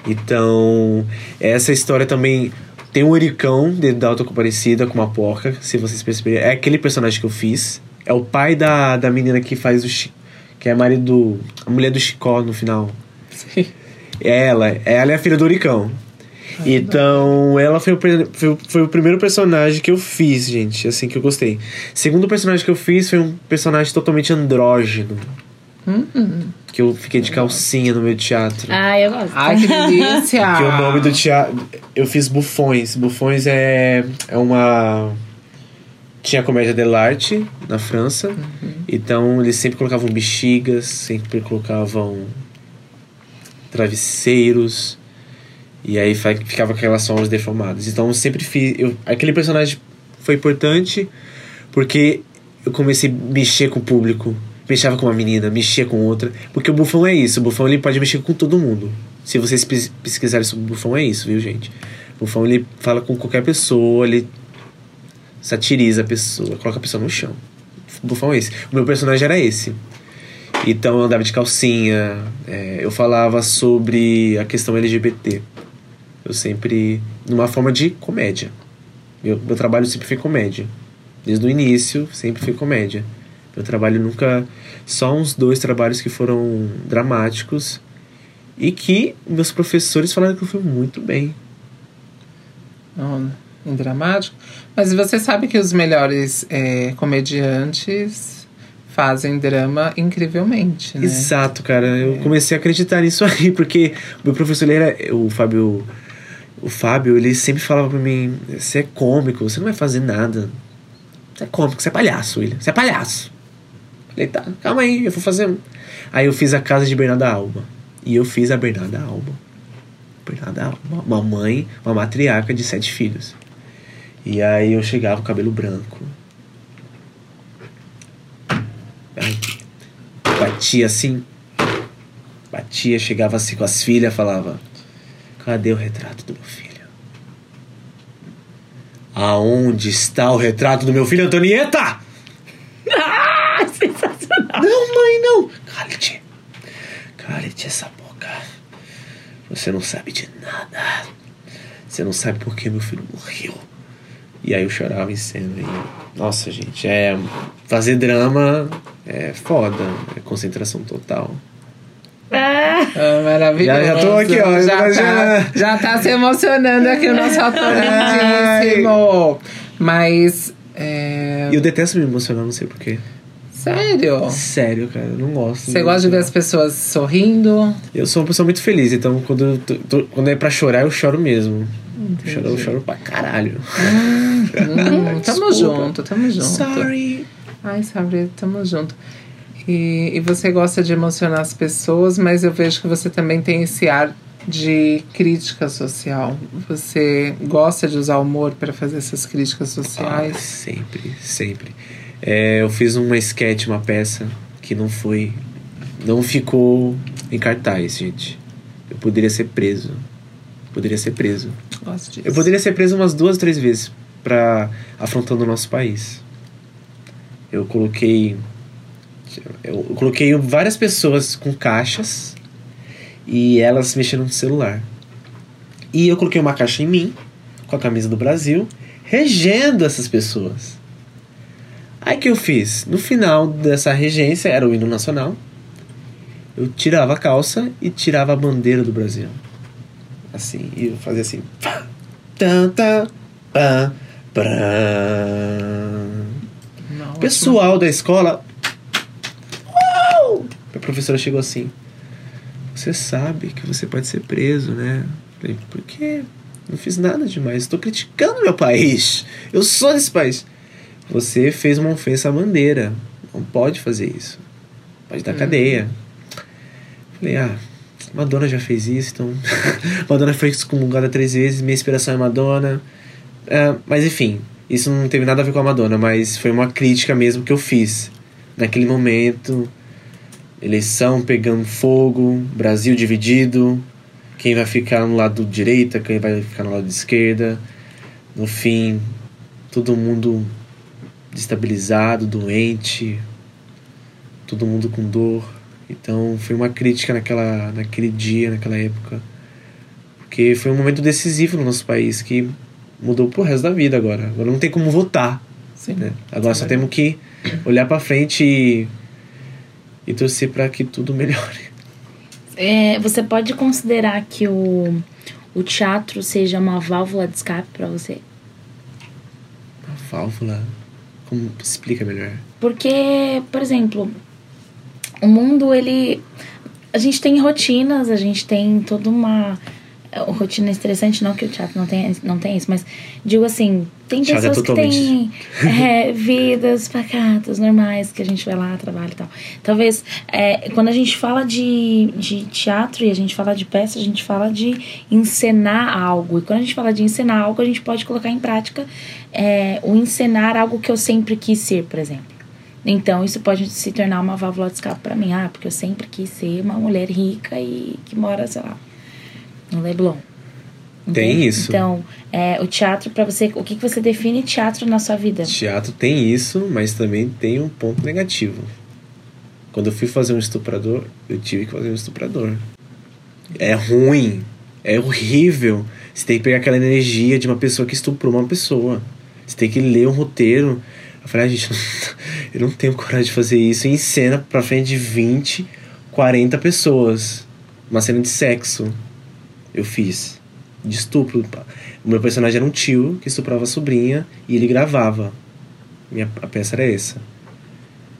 Então, essa história também tem um Ericão dentro da Autocomparecida com uma porca, se vocês perceberem. É aquele personagem que eu fiz. É o pai da, da menina que faz o. Chi- que é a marido do. a mulher do Chicó no final. Sim. É ela, ela é a filha do Uricão. Então, ela foi o, foi, foi o primeiro personagem que eu fiz, gente, assim, que eu gostei. Segundo personagem que eu fiz foi um personagem totalmente andrógeno. Que eu fiquei de calcinha no meu teatro. Ah, eu gosto. Ai, que delícia! <laughs> Que o nome do teatro. Eu fiz Bufões. Bufões é, é uma. Tinha a comédia dell'arte na França. Então eles sempre colocavam bexigas, sempre colocavam travesseiros. E aí ficava aquelas sombras deformadas. Então eu sempre fiz. Eu, aquele personagem foi importante porque eu comecei a mexer com o público. Mexava com uma menina, mexia com outra. Porque o bufão é isso. O bufão ele pode mexer com todo mundo. Se vocês pes- pesquisarem sobre o bufão, é isso, viu, gente? O bufão ele fala com qualquer pessoa, ele satiriza a pessoa, coloca a pessoa no chão. O bufão é esse. O meu personagem era esse. Então eu andava de calcinha, é, eu falava sobre a questão LGBT. Eu sempre. numa forma de comédia. Meu, meu trabalho sempre foi comédia. Desde o início, sempre foi comédia. Meu trabalho nunca. Só uns dois trabalhos que foram dramáticos. E que meus professores falaram que eu fui muito bem. Não, em dramático. Mas você sabe que os melhores é, comediantes fazem drama incrivelmente, né? Exato, cara. Eu comecei a acreditar nisso <laughs> aí, porque o meu professor, ele era. O Fábio. O Fábio, ele sempre falava pra mim: Você é cômico, você não vai fazer nada. Você é cômico, você é palhaço, William. Você é palhaço. Falei, tá, calma aí, eu vou fazer. um." Aí eu fiz a casa de Bernarda Alba. E eu fiz a Bernarda Alba. Bernarda Alba. Uma mãe, uma matriarca de sete filhos. E aí eu chegava com o cabelo branco. Ai, batia assim. Batia, chegava assim com as filhas, falava: Cadê o retrato do meu filho? Aonde está o retrato do meu filho, Antonieta? Não, mãe, não! Cale-te. Cale-te essa boca. Você não sabe de nada. Você não sabe por que meu filho morreu. E aí eu chorava em cena. E, nossa, gente, é. Fazer drama é foda. É concentração total. Ah, Ah, maravilhoso. Já- já tô aqui, ó, Já, já- tá, já tá se emocionando aqui o nosso ator lindíssimo. Mas. É... E eu detesto me emocionar, não sei porquê. Sério? Sério, cara, eu não gosto. Você gosta de ver as pessoas sorrindo? Eu sou uma pessoa muito feliz, então quando, eu tô- tô- quando é pra chorar, eu choro mesmo. Eu choro, eu choro pra caralho. Hum, tamo junto, tamo junto. Sorry. Ai, Sabrina, tamo junto. E, e você gosta de emocionar as pessoas, mas eu vejo que você também tem esse ar de crítica social. Você gosta de usar o humor para fazer essas críticas Ah, sociais? sempre, sempre. É, eu fiz uma sketch, uma peça que não foi. Não ficou em cartaz, gente. Eu poderia ser preso. Poderia ser preso. Gosto disso. Eu poderia ser preso umas duas, três vezes pra afrontando o nosso país. Eu coloquei. Eu coloquei várias pessoas com caixas e elas mexendo no celular. E eu coloquei uma caixa em mim, com a camisa do Brasil, regendo essas pessoas. Aí que eu fiz? No final dessa regência, era o hino nacional, eu tirava a calça e tirava a bandeira do Brasil. Assim, e eu fazia assim. Não, O pessoal da escola. Uau! A professora chegou assim. Você sabe que você pode ser preso, né? Falei, por quê? Não fiz nada demais. Estou criticando meu país. Eu sou desse país. Você fez uma ofensa à bandeira. Não pode fazer isso. Pode dar cadeia. Falei, ah, Madonna já fez isso, então. <laughs> Madonna foi excomungada três vezes, minha inspiração é Madonna. Ah, mas enfim, isso não teve nada a ver com a Madonna, mas foi uma crítica mesmo que eu fiz. Naquele momento, eleição pegando fogo, Brasil dividido, quem vai ficar no lado direita, quem vai ficar no lado esquerda. No fim, todo mundo destabilizado, doente, todo mundo com dor. Então foi uma crítica naquela, naquele dia, naquela época. Porque foi um momento decisivo no nosso país que mudou pro resto da vida agora. Agora não tem como votar. Sim. Né? Agora só temos que olhar para frente e, e torcer para que tudo melhore. É, você pode considerar que o, o teatro seja uma válvula de escape para você? Uma válvula. Como explica melhor? Porque, por exemplo, o mundo ele a gente tem rotinas, a gente tem toda uma rotina estressante, não que o teatro não tem, não tem isso, mas digo assim, tem é pessoas que têm totalmente- é, vidas pacatas, normais, que a gente vai lá, trabalha e tal. Talvez, é, quando a gente fala de, de teatro e a gente fala de peça, a gente fala de encenar algo. E quando a gente fala de encenar algo, a gente pode colocar em prática é, o encenar algo que eu sempre quis ser, por exemplo. Então, isso pode se tornar uma válvula de escape pra mim. Ah, porque eu sempre quis ser uma mulher rica e que mora, sei lá, no Leblon. Tem Entende? isso. Então, é, o teatro pra você... O que, que você define teatro na sua vida? Teatro tem isso, mas também tem um ponto negativo. Quando eu fui fazer um estuprador, eu tive que fazer um estuprador. É ruim, é horrível. Você tem que pegar aquela energia de uma pessoa que estuprou uma pessoa. Você tem que ler um roteiro. Eu falei, ah, gente, <laughs> eu não tenho coragem de fazer isso em cena pra frente de 20, 40 pessoas. Uma cena de sexo. Eu fiz. De estupro. O meu personagem era um tio que estuprava a sobrinha e ele gravava. Minha, a peça era essa.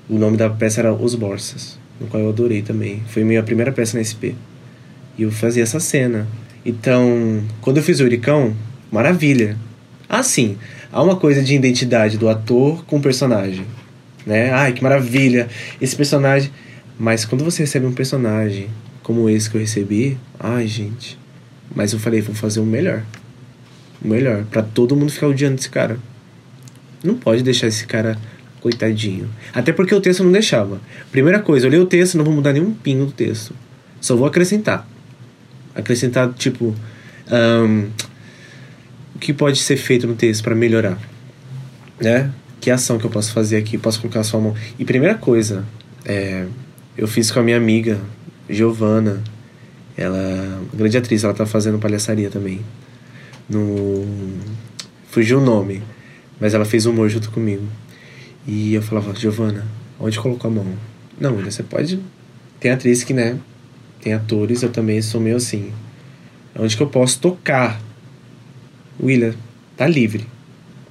O nome da peça era Os Borsas, no qual eu adorei também. Foi minha primeira peça na SP. E eu fazia essa cena. Então, quando eu fiz o Uricão, maravilha. Ah, sim, há uma coisa de identidade do ator com o personagem. Né? Ai, que maravilha! Esse personagem. Mas quando você recebe um personagem como esse que eu recebi, ai, gente. Mas eu falei, vou fazer o melhor. O melhor. Pra todo mundo ficar odiando esse cara. Não pode deixar esse cara coitadinho. Até porque o texto não deixava. Primeira coisa, eu li o texto, não vou mudar nenhum pingo do texto. Só vou acrescentar. Acrescentar, tipo. ahn, o que pode ser feito no texto para melhorar? Né? Que ação que eu posso fazer aqui? Posso colocar a sua mão. E primeira coisa, é, eu fiz com a minha amiga, Giovana. Ela é grande atriz, ela tá fazendo palhaçaria também. No. Fugiu o nome. Mas ela fez humor junto comigo. E eu falava, Giovana, onde colocou a mão? Não, você pode. Tem atriz que, né? Tem atores, eu também sou meio assim. Onde que eu posso tocar? William, tá livre.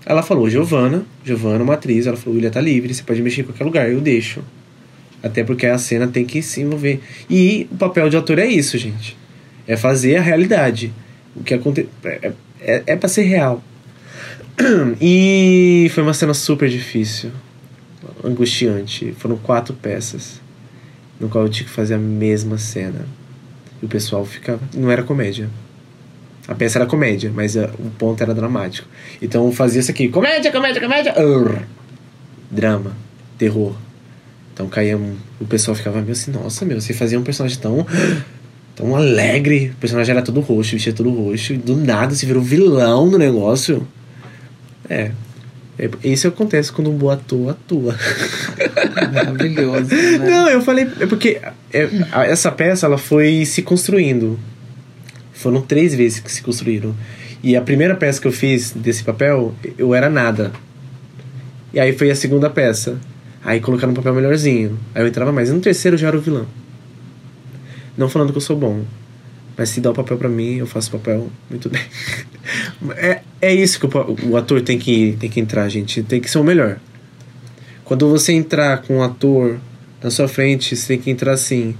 Ela falou, Giovana, Giovana é uma atriz, ela falou, William, tá livre, você pode mexer em qualquer lugar, eu deixo. Até porque a cena tem que se envolver. E o papel de ator é isso, gente. É fazer a realidade. O que acontece. É, é, é pra ser real. E foi uma cena super difícil, angustiante. Foram quatro peças, no qual eu tinha que fazer a mesma cena. E o pessoal ficava. Não era comédia. A peça era comédia, mas uh, o ponto era dramático. Então eu fazia isso aqui: comédia, comédia, comédia. Drama, terror. Então caía um. O pessoal ficava meio assim: nossa, meu, você fazia um personagem tão. tão alegre. O personagem era todo roxo, vestia todo roxo. E do nada se virou vilão no negócio. É. é isso acontece quando um bom ator atua. Maravilhoso. Né? Não, eu falei. É porque é, a- essa peça ela foi se construindo. Foram três vezes que se construíram. E a primeira peça que eu fiz desse papel, eu era nada. E aí foi a segunda peça. Aí colocaram um papel melhorzinho. Aí eu entrava mais. E no terceiro eu já era o vilão. Não falando que eu sou bom. Mas se dá o papel pra mim, eu faço o papel muito bem. <laughs> é, é isso que o, o ator tem que, tem que entrar, gente. Tem que ser o melhor. Quando você entrar com um ator na sua frente, você tem que entrar assim.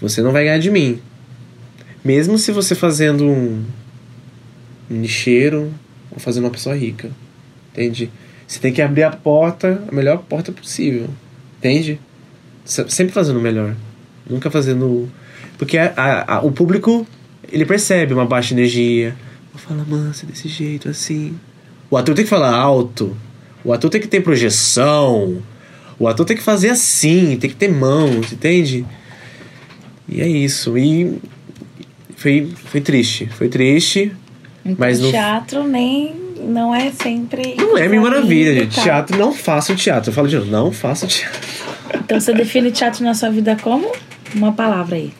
Você não vai ganhar de mim. Mesmo se você fazendo um, um lixeiro ou fazendo uma pessoa rica. Entende? Você tem que abrir a porta, a melhor porta possível. Entende? Se- Sempre fazendo o melhor. Nunca fazendo. Porque a- a- a- o público, ele percebe uma baixa energia. Fala, mansa, desse jeito, assim. O ator tem que falar alto. O ator tem que ter projeção. O ator tem que fazer assim, tem que ter mãos, entende? E é isso. E foi, foi triste. Foi triste. Então, Mas o no- teatro nem, não é sempre. Não é mil maravilha, gente. tá? Teatro, não faça o teatro. Eu falo de novo, não faça o teatro. Então você define teatro na sua vida como? Uma palavra aí.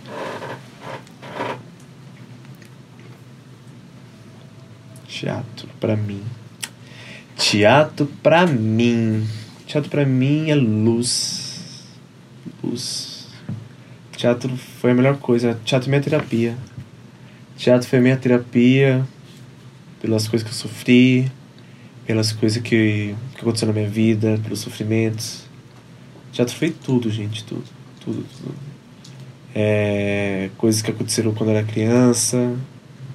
Teatro pra mim. Teatro pra mim. Teatro pra mim é luz. Luz. Teatro foi a melhor coisa. Teatro é minha terapia. Teatro foi a minha terapia pelas coisas que eu sofri, pelas coisas que, que aconteceu na minha vida, pelos sofrimentos. Teatro foi tudo, gente, tudo. Tudo, tudo. É, coisas que aconteceram quando eu era criança,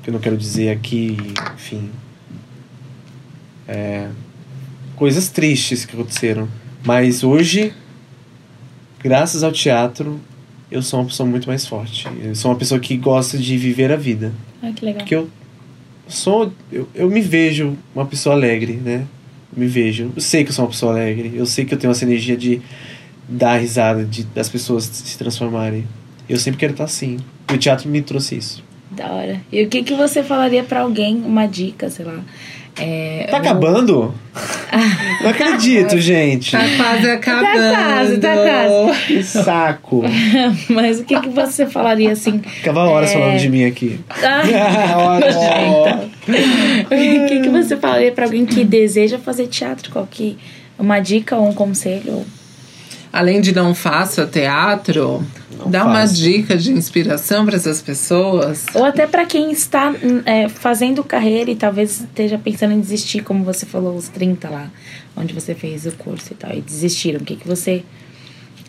que eu não quero dizer aqui, enfim. É, coisas tristes que aconteceram. Mas hoje, graças ao teatro, eu sou uma pessoa muito mais forte. Eu sou uma pessoa que gosta de viver a vida. Ah, que legal. Porque eu sou. Eu, eu me vejo uma pessoa alegre, né? Me vejo. Eu sei que eu sou uma pessoa alegre. Eu sei que eu tenho essa energia de dar risada, de, das pessoas se transformarem. Eu sempre quero estar assim. O teatro me trouxe isso. Da hora. E o que, que você falaria pra alguém, uma dica, sei lá? É, Tá ou- acabando? <laughs> Não acredito, gente. Tá quase acabando. quase, tá quase. <laughs> Que saco. Mas o que, que você falaria assim? Ficava horas É. falando de mim aqui. Ah, <laughs> Ótimo. o que, que você falaria pra alguém que deseja fazer teatro? Qual que uma dica ou um conselho? Além de não faça teatro, Não dá uma faça. dica de inspiração para essas pessoas. Ou até pra quem está hum, é, fazendo carreira e talvez esteja pensando em desistir, como você falou, os 30 lá, onde você fez o curso e tal, e desistiram. O que, que você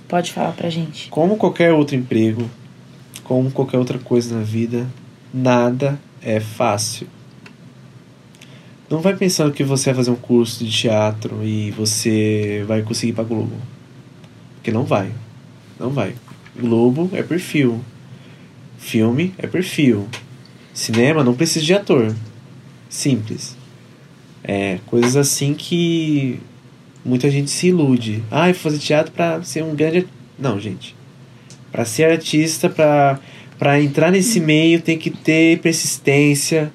pode falar pra gente? Como qualquer outro emprego, como qualquer outra coisa na vida, nada é fácil. Não vai pensando que você vai fazer um curso de teatro e você vai conseguir ir pra Globo. Porque não vai. Não vai. Globo é perfil. Filme é perfil. Cinema não precisa de ator. Simples. É, coisas assim que muita gente se ilude. Ah, eu vou fazer teatro pra ser um grande. ar-" Não, gente. Pra ser artista, pra, pra entrar nesse meio, tem que ter persistência,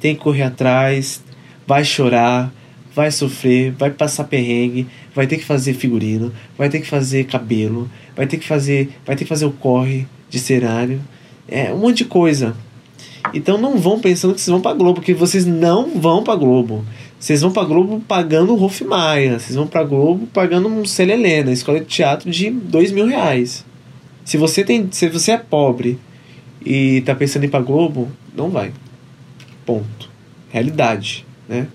tem que correr atrás, vai chorar, vai sofrer, vai passar perrengue, vai ter que fazer figurino, vai ter que fazer cabelo, vai ter que fazer, vai ter que fazer o corre de cenário, é um monte de coisa. Então não vão pensando que vocês vão pra Globo, porque vocês não vão pra Globo. Vocês vão pra Globo pagando o Rolf Maia. Vocês vão pra Globo pagando um Célia Helena, escola de teatro de dois mil reais. Se você tem. Se você é pobre e tá pensando em ir pra Globo, não vai. Ponto. Realidade, né?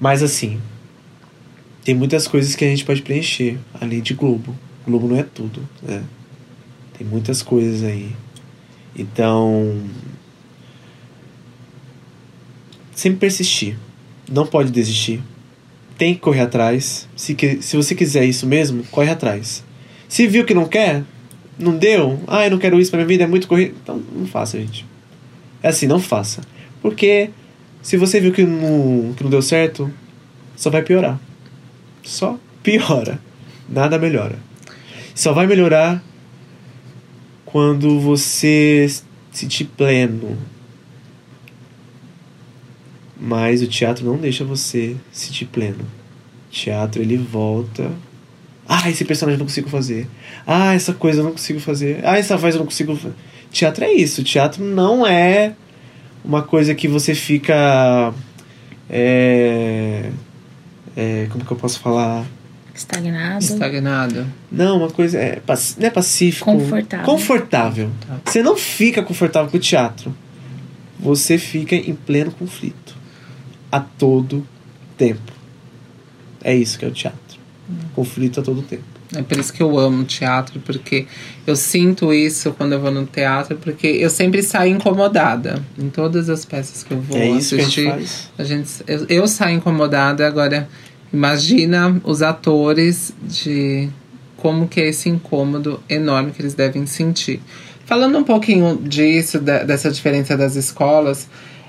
Mas assim, tem muitas coisas que a gente pode preencher além de Globo. Globo não é tudo, né? Tem muitas coisas aí. Então, sempre persistir. Não pode desistir. Tem que correr atrás. Se, que- se você quiser isso mesmo, corre atrás. Se viu que não quer, não deu, ah, eu não quero isso pra minha vida, é muito correr. Então não faça, gente. É assim, não faça. Porque se você viu que não, que não deu certo, só vai piorar. Só piora. Nada melhora. Só vai melhorar quando você se sentir pleno. Mas o teatro não deixa você se sentir pleno. O teatro ele volta. Ah, esse personagem eu não consigo fazer. Ah, essa coisa eu não consigo fazer. Ah, essa voz eu não consigo fazer. Teatro é isso. Teatro não é uma coisa que você fica. É, é, como que eu posso falar? Estagnado? Estagnado. Não, uma coisa. É, não é pacífico. Confortável. Confortável. Tá. Você não fica confortável com o teatro. Você fica em pleno conflito. A todo tempo. É isso que é o teatro. Conflito a todo tempo. É por isso que eu amo teatro, porque eu sinto isso quando eu vou no teatro, porque eu sempre saio incomodada em todas as peças que eu vou é isso assistir. que a gente faz. A gente, eu, eu saio incomodada, agora imagina os atores de como que é esse incômodo enorme que eles devem sentir. Falando um pouquinho disso, da- dessa diferença das escolas,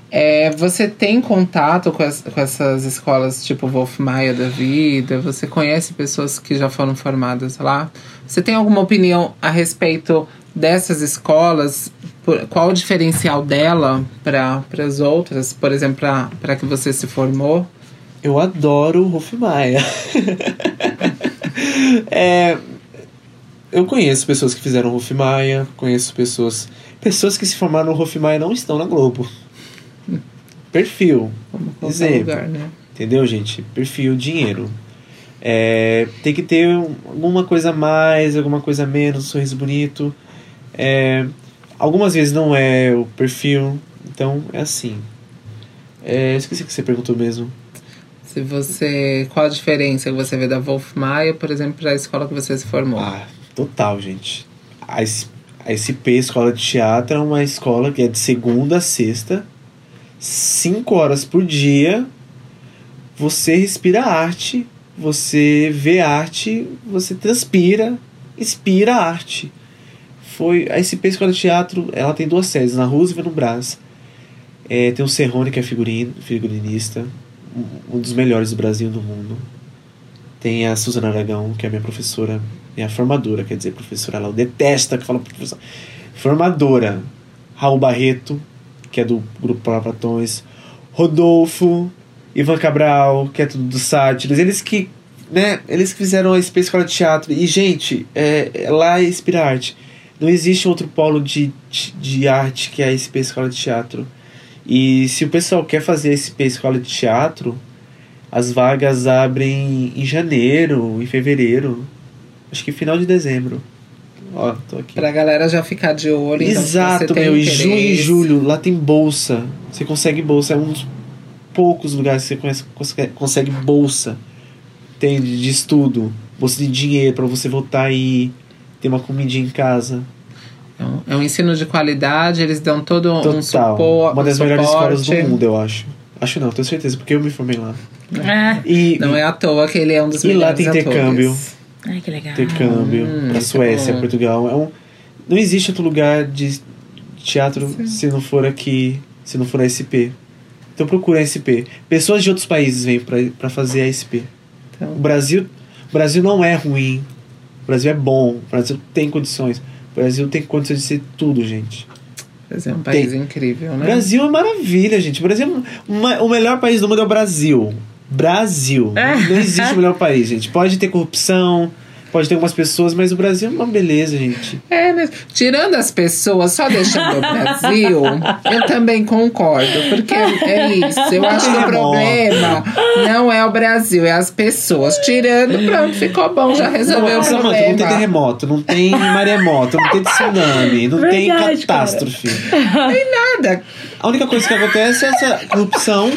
é, você tem contato com, as- com essas escolas tipo Wolf Maia da vida? Você conhece pessoas que já foram formadas lá? Você tem alguma opinião a respeito dessas escolas? por- qual o diferencial dela para as outras, por exemplo, para que você se formou? Eu adoro o Hofmaier. <laughs> é, eu conheço pessoas que fizeram Hofmaier, conheço pessoas. Pessoas que se formaram no Hofmaier não estão na Globo. Perfil. Vamos Exemplo. lugar, né? Entendeu, gente? Perfil, dinheiro. É, tem que ter um- alguma coisa a mais, alguma coisa a menos, um sorriso bonito. É, algumas vezes não é o perfil, então é assim. É, esqueci o que você perguntou mesmo. Se você. Qual a diferença que você vê da Wolf Maia, por exemplo, para a escola que você se formou? Ah, total, gente. A, a SP Escola de Teatro é uma escola que é de segunda a sexta, cinco horas por dia. Você respira arte, você vê arte, você transpira, inspira arte. Foi a SP Escola de Teatro, ela tem duas sedes, na Roosevelt e no Brás. É, tem o Serrone, que é figurino, figurinista, um- dos melhores do Brasil e do mundo. Tem a Suzana Aragão, que é minha professora, minha formadora, quer dizer, professora, ela detesta que fala professora. Formadora. Raul Barreto, que é do grupo Palatões. Rodolfo, Ivan Cabral, que é tudo do Sátiros. Eles que, né, eles que fizeram a SP Escola de Teatro. E, gente, é, é lá é Inspira Arte. Não existe outro polo de, de, de arte que é a SP Escola de Teatro. E se o pessoal quer fazer SP Escola de Teatro, as vagas abrem em janeiro, em fevereiro. Acho que final de dezembro. Ó, tô aqui. Pra galera já ficar de olho. então, Exato, tem meu. Em junho e julho, lá tem bolsa. Você consegue bolsa. É um dos poucos lugares que você consegue, bolsa. Tem de, estudo. Bolsa de dinheiro pra você voltar e ter uma comidinha em casa. É um- É um ensino de qualidade, eles dão todo um Total. suporte. uma das melhores escolas do mundo, eu acho. Acho não, tenho certeza, porque eu me formei lá. Ah, E, Não é à toa que ele é um dos E lá melhores tem atores. intercâmbio. ai, que legal. intercâmbio Hum, pra Suécia, é bom. Portugal. É um, não existe outro lugar de teatro se não for aqui, se não for a SP. Então procura a SP. Pessoas de outros países vêm pra, pra fazer a SP. Então, O Brasil, o Brasil não é ruim. O Brasil é bom. O Brasil tem condições. O Brasil tem condições de ser tudo, gente. Brasil é um país incrível, O né? Brasil é maravilha, gente. O Brasil é uma- o melhor país do mundo é o Brasil. Brasil. Não existe o melhor país, gente. Pode ter corrupção, pode ter algumas pessoas, mas o Brasil é uma beleza, gente. É, mas tirando as pessoas, só deixando o <laughs> Brasil, eu também concordo. Porque é isso. Eu acho que o Terremoto. problema não é o Brasil, é as pessoas. Tirando, pronto, ficou bom, já resolveu o Samantha, não tem problema. terremoto, não tem maremoto, não tem tsunami, não tem Verdade, catástrofe. Nada. A única coisa que acontece é essa corrupção.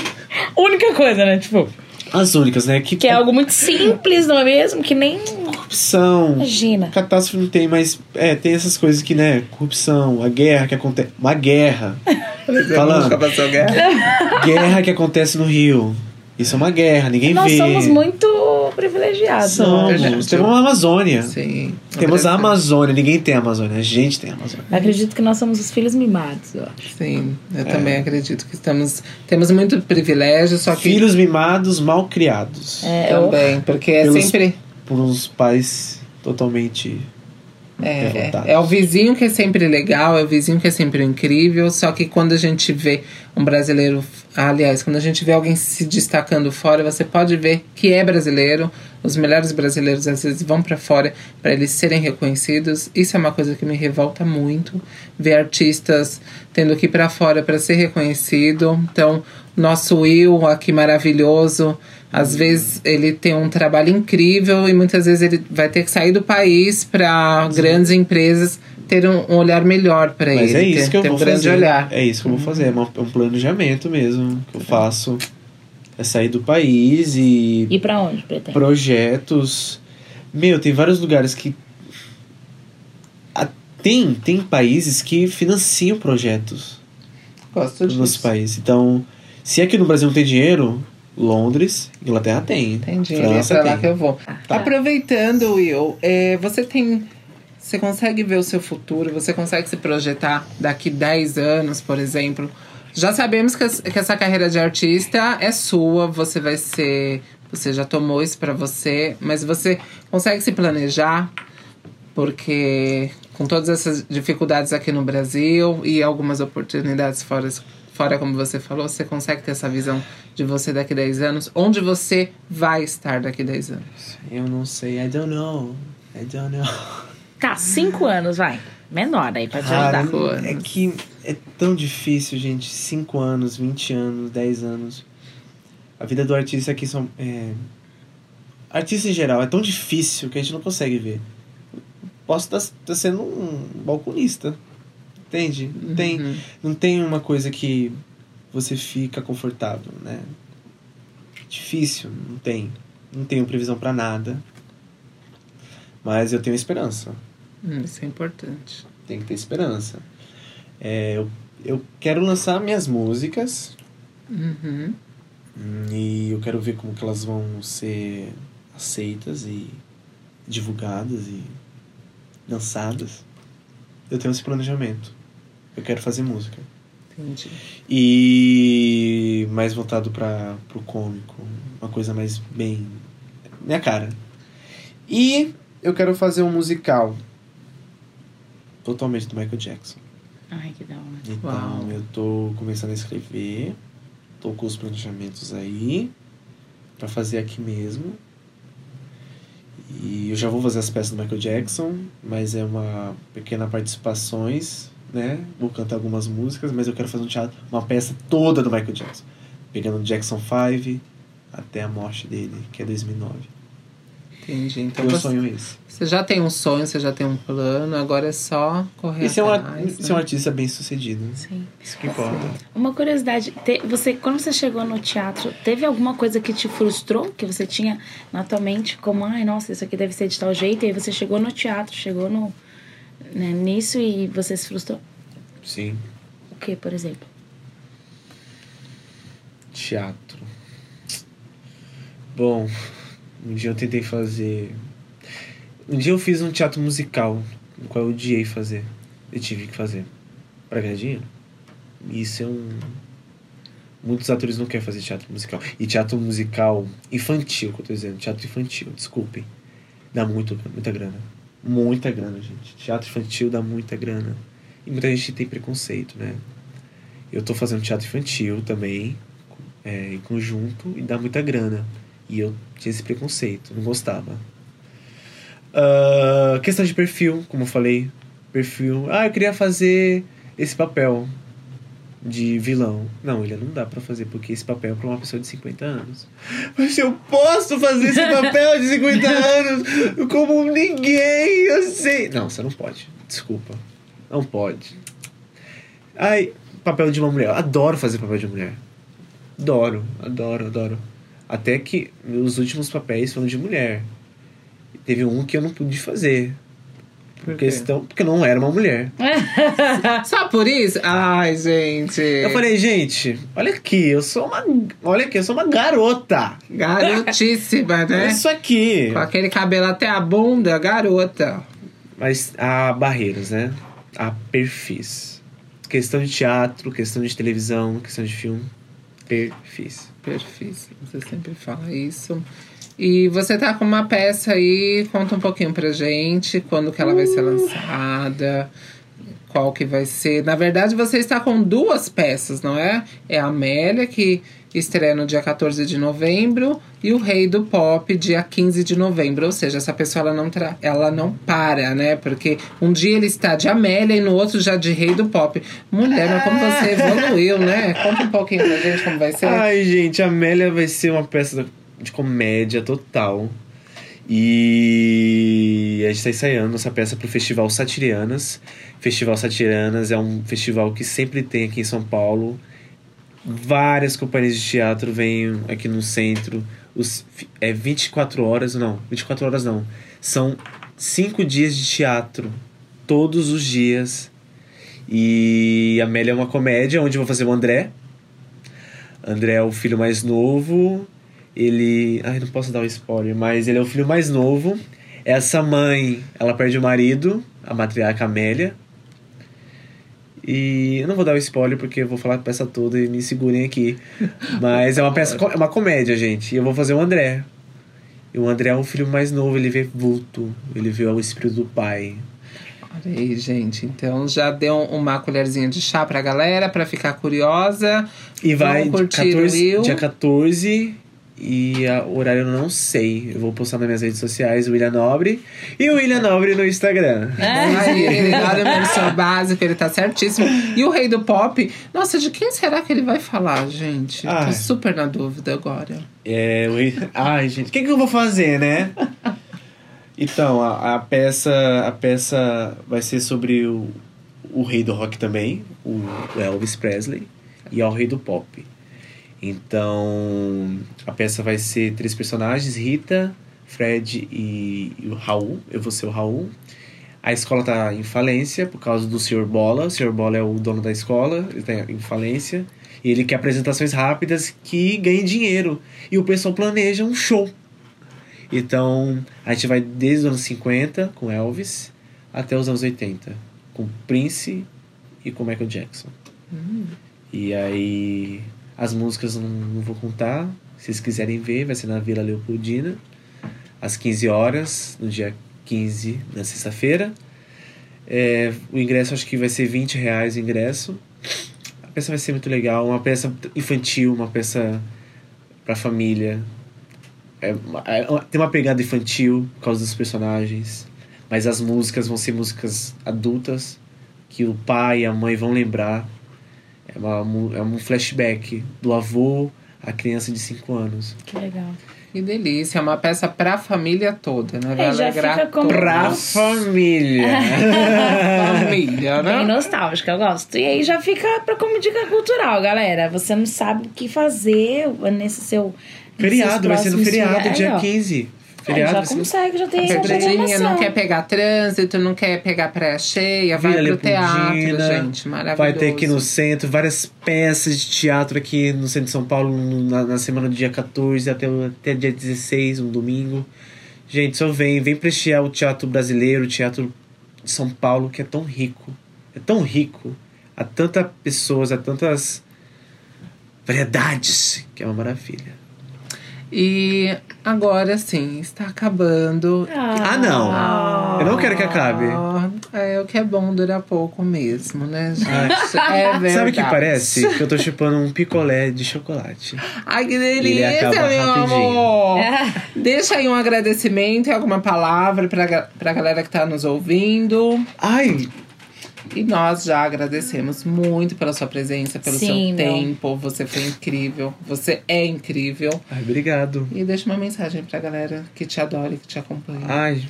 Única coisa, né? Tipo, As únicas, né? Que, que é algo muito simples, não é mesmo? Que nem. Corrupção. Imagina. Catástrofe não tem, mas é, tem essas coisas que, né? Corrupção, a guerra que acontece. Uma guerra. <laughs> Falando. Nunca passou guerra. <laughs> guerra que acontece no Rio. Isso é uma guerra, ninguém Nós vê. somos muito privilegiados. Somos. Verdade. Temos uma Amazônia. Sim. Temos a. Amazônia, ninguém tem a Amazônia, a gente tem a Amazônia. Eu acredito que nós somos os filhos mimados, eu acho. Sim, eu É. também acredito que estamos, temos muito privilégio, só que Filhos mimados, mal criados. É, eu- também, porque é Pelos- sempre Por uns pais totalmente. É, é, é o vizinho que é sempre legal, é o vizinho que é sempre incrível, só que quando a gente vê um brasileiro, aliás, quando a gente vê alguém se destacando fora, você pode ver que é brasileiro. Os melhores brasileiros às vezes vão para fora para eles serem reconhecidos. Isso é uma coisa que me revolta muito, ver artistas tendo que ir para fora para ser reconhecido. Então, nosso Will aqui maravilhoso, às vezes ele tem um trabalho incrível e muitas vezes ele vai ter que sair do país para grandes empresas ter um, um olhar melhor para ele. Mas é isso ter, que eu ter vou um grande fazer. olhar. É isso que eu vou fazer. É é um planejamento mesmo que eu faço. É sair do país e E pra onde, pretende? projetos. Meu, tem vários lugares que. Tem, tem países que financiam projetos Gosto no nosso disso. país. Então, se aqui no Brasil não tem dinheiro, Londres, Inglaterra tem. Entendi, é França pra lá tem. que eu vou. Tá. Aproveitando, Will, é, você tem. Você consegue ver o seu futuro? Você consegue se projetar daqui 10 anos, por exemplo? Já sabemos que, que essa carreira de artista é sua, você vai ser. Você já tomou isso pra você, mas você consegue se planejar? Porque com todas essas dificuldades aqui no Brasil e algumas oportunidades fora, fora, como você falou, você consegue ter essa visão de você daqui a 10 anos? Onde você vai estar daqui a 10 anos? Eu não sei, I don't know. I don't know. Tá, cinco anos, vai. Menor aí pra te Cara, ajudar. é que é tão difícil, gente. 5 anos, 20 anos, 10 anos. A vida do artista aqui são. É... Artista em geral é tão difícil que a gente não consegue ver. Posso estar sendo um balconista. Entende? Não tem, Uhum. não tem uma coisa que você fica confortável, né? Difícil, não tem. Não tenho previsão pra nada. Mas eu tenho esperança. Hum, isso é importante. Tem que ter esperança. É, eu, eu quero lançar minhas músicas Uhum. hum, e eu quero ver como que elas vão ser aceitas e divulgadas e lançadas. Eu tenho esse planejamento. Eu quero fazer música. Entendi. E mais voltado para pro cômico, uma coisa mais bem minha cara. E eu quero fazer um musical totalmente do Michael Jackson. Ai, que da hora. Então Uau. eu tô começando a escrever, tô com os planejamentos aí pra fazer aqui mesmo. E eu já vou fazer as peças do Michael Jackson, mas é uma pequena participações, né? Vou cantar algumas músicas, mas eu quero fazer um teatro, uma peça toda do Michael Jackson, pegando o Jackson 5 até a morte dele, que é 2009. Entendi. Então Meu você, sonho é esse. você já tem um sonho, você já tem um plano, agora é só correr E ser um, ar- atrás. ser um né? artista bem sucedido. Sim. Isso que importa. Uma curiosidade, te- você quando você chegou no teatro, teve alguma coisa que te frustrou? Que você tinha na tua mente como, ai, nossa, isso aqui deve ser de tal jeito, e aí você chegou no teatro, chegou no, né, nisso e você se frustrou? Sim. O que, por exemplo? Teatro. Bom, um dia eu tentei fazer. Um dia eu fiz um teatro musical, no qual eu odiei fazer. Eu tive que fazer. Pra ganhar dinheiro. E Isso é um. Muitos atores não querem fazer teatro musical. E teatro musical infantil, que eu tô dizendo. Teatro infantil, desculpem. Dá muito, muita grana. Muita grana, gente. Teatro infantil dá muita grana. E muita gente tem preconceito, né? Eu tô fazendo teatro infantil também, é, em conjunto, e dá muita grana. E eu tinha esse preconceito, não gostava. Ah, questão de perfil, como eu falei. Perfil. Ah, eu queria fazer esse papel de vilão. Não, ele não dá pra fazer, porque esse papel é pra uma pessoa de 50 anos. Mas eu posso fazer esse papel de 50 <laughs> anos como ninguém, eu sei. Não, você não pode. Desculpa. Não pode. Ai, papel de uma mulher. Adoro fazer papel de mulher. Adoro, adoro, adoro. Até que meus últimos papéis foram de mulher. Teve um que eu não pude fazer. Por questão, porque não era uma mulher. <laughs> Só por isso? Ai, gente. Eu falei, gente, olha aqui, eu sou uma. Olha aqui, eu sou uma garota. Garotíssima, né? Isso aqui. Com aquele cabelo até a bunda, garota. Mas há barreiras, né? Há perfis. Questão de teatro, questão de televisão, questão de filme. Perfis. Perfis. Você sempre fala isso. E você tá com uma peça aí, conta um pouquinho pra gente, quando que ela vai ser lançada, qual que vai ser. Na verdade, você está com duas peças, não é? É a Amélia, que estreia no dia 14 de novembro, e o Rei do Pop, dia 15 de novembro. Ou seja, essa pessoa ela não, tra ela não para, né? Porque um dia ele está de Amélia e no outro já de Rei do Pop. Mulher, mas como você evoluiu, né? Conta um pouquinho pra gente como vai ser. Ai, gente, a Amélia vai ser uma peça de comédia total. E a gente está ensaiando essa peça pro Festival Satirianas. Festival Satirianas é um festival que sempre tem aqui em São Paulo. Várias companhias de teatro vêm aqui no centro. Os, é 24 horas, não, 24 horas não. São cinco dias de teatro. Todos os dias. E a Amélia é uma comédia onde eu vou fazer o André. André é o filho mais novo. Ele. Ai, não posso dar um spoiler, mas ele é o filho mais novo. Essa mãe, ela perde o marido, a matriarca Amélia. E eu não vou dar o spoiler porque eu vou falar a peça toda e me segurem aqui. <laughs> Mas é uma peça, é uma comédia, gente. E eu vou fazer o André. E o André é o filho mais novo, ele vê vulto, ele vê o espírito do pai. Olha aí, gente. Então já deu uma colherzinha de chá pra galera, pra ficar curiosa. E vai curtir 14, o Will. dia 14 e a- o horário eu não sei. Eu vou postar nas minhas redes sociais o William Nobre e o William Nobre no Instagram. <laughs> Aí, ele versão básico, ele tá certíssimo. E o rei do pop, nossa, de quem será que ele vai falar, gente? Ai. Tô super na dúvida agora. É, o rei- Ai, gente, o que, que eu vou fazer, né? Então, a, a peça a peça vai ser sobre o, o rei do rock também, o Elvis Presley, e é o rei do pop. Então, a peça vai ser três personagens, Rita, Fred e, e o Raul. Eu vou ser o Raul. A escola tá em falência por causa do Sr. Bola. O Sr. Bola é o dono da escola, ele tá em falência. E ele quer apresentações rápidas que ganhem dinheiro. E o pessoal planeja um show. Então, a gente vai desde os anos 50 com Elvis até os anos 80 com Prince e com Michael Jackson. E aí, as músicas não, não vou contar. Se vocês quiserem ver, vai ser na Vila Leopoldina, às 15 horas, no dia 15, na sexta-feira. É, o ingresso acho que vai ser 20 reais o ingresso. A peça vai ser muito legal, uma peça infantil, uma peça pra família. É, é tem uma pegada infantil por causa dos personagens, mas as músicas vão ser músicas adultas que o pai e a mãe vão lembrar. É, uma, é um flashback do avô à criança de 5 anos. Que legal. Que delícia, é uma peça pra família toda, né? É, Vai já alegrar como-. Pra família! <laughs> família, né? Bem nostálgica, eu gosto. E aí já fica pra como dica cultural, galera. Você não sabe o que fazer nesse seu. feriado, vai ser no feriado, dia Aí, ó. 15. Feriado, já no- consegue, já tem essa Pedrinha, não quer pegar trânsito, não quer pegar praia cheia, vai Vila pro teatro, gente. Maravilhoso. Vai ter aqui no centro várias peças de teatro aqui no centro de São Paulo na, na semana do dia 14 até, até dia 16, um domingo. Gente, só vem, vem prestigiar o teatro brasileiro, o teatro de São Paulo, que é tão rico. É tão rico. Há tantas pessoas, há tantas variedades, que é uma maravilha. E agora sim, está acabando. Ah, não! Eu não quero que acabe. Ah, é, o que é bom dura pouco mesmo, né, gente? Ai. <laughs> É verdade. Sabe o que parece? Que eu tô chupando um picolé de chocolate. Ai, que delícia, meu rapidinho. amor! Deixa aí um agradecimento e alguma palavra pra, pra galera que tá nos ouvindo. Ai, E nós já agradecemos muito pela sua presença, pelo Sim, seu meu. tempo. Você foi incrível. Você é incrível. ai, obrigado. E deixa uma mensagem pra galera que te adora e que te acompanha. Ai,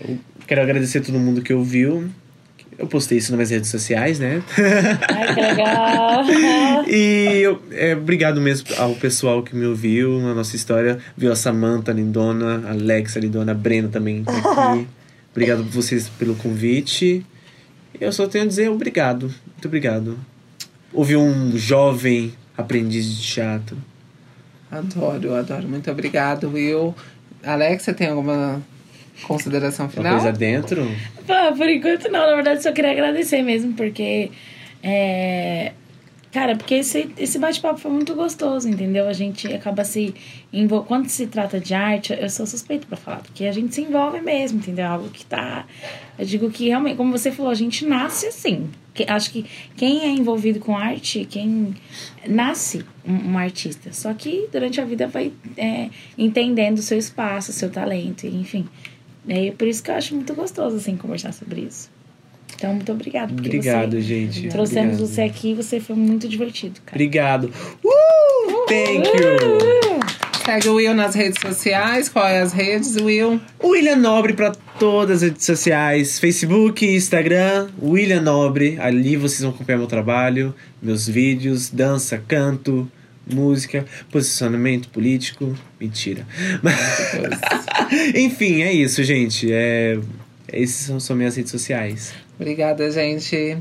eu quero agradecer a todo mundo que ouviu. Eu postei isso nas minhas redes sociais, né? Ai, que legal. <laughs> e eu, é, obrigado mesmo ao pessoal que me ouviu na nossa história. Viu a Samantha, a Lindona, a Alexa, a Lindona, a Brena também tá aqui. <laughs> obrigado por vocês pelo convite. Eu só tenho a dizer obrigado. Muito obrigado. Houve um jovem aprendiz de teatro. Adoro, adoro. Muito obrigado, Will. Alex, você tem alguma consideração Uma final? coisa dentro. Pô, por enquanto não, na verdade só queria agradecer mesmo, porque. É... Cara, porque esse, esse bate-papo foi muito gostoso, entendeu? A gente acaba se envol... Quando se trata de arte, eu sou suspeito pra falar, porque a gente se envolve mesmo, entendeu? Algo que tá. Eu digo que realmente, como você falou, a gente nasce assim. Que, acho que quem é envolvido com arte, quem nasce um, um artista. Só que durante a vida vai é, entendendo o seu espaço, o seu talento, enfim. É por isso que eu acho muito gostoso, assim, conversar sobre isso. Então, muito Obrigado, você- gente. Trouxemos Obrigado. você aqui você foi muito divertido, cara. Obrigado. Uh! Thank you! Segue o Will nas redes sociais. Qual é as redes, Will? William Nobre para todas as redes sociais: Facebook, Instagram, William Nobre. Ali vocês vão acompanhar meu trabalho, meus vídeos, dança, canto, música, posicionamento político. Mentira. <laughs> Enfim, é isso, gente. É... Essas são, são minhas redes sociais. Obrigada, gente.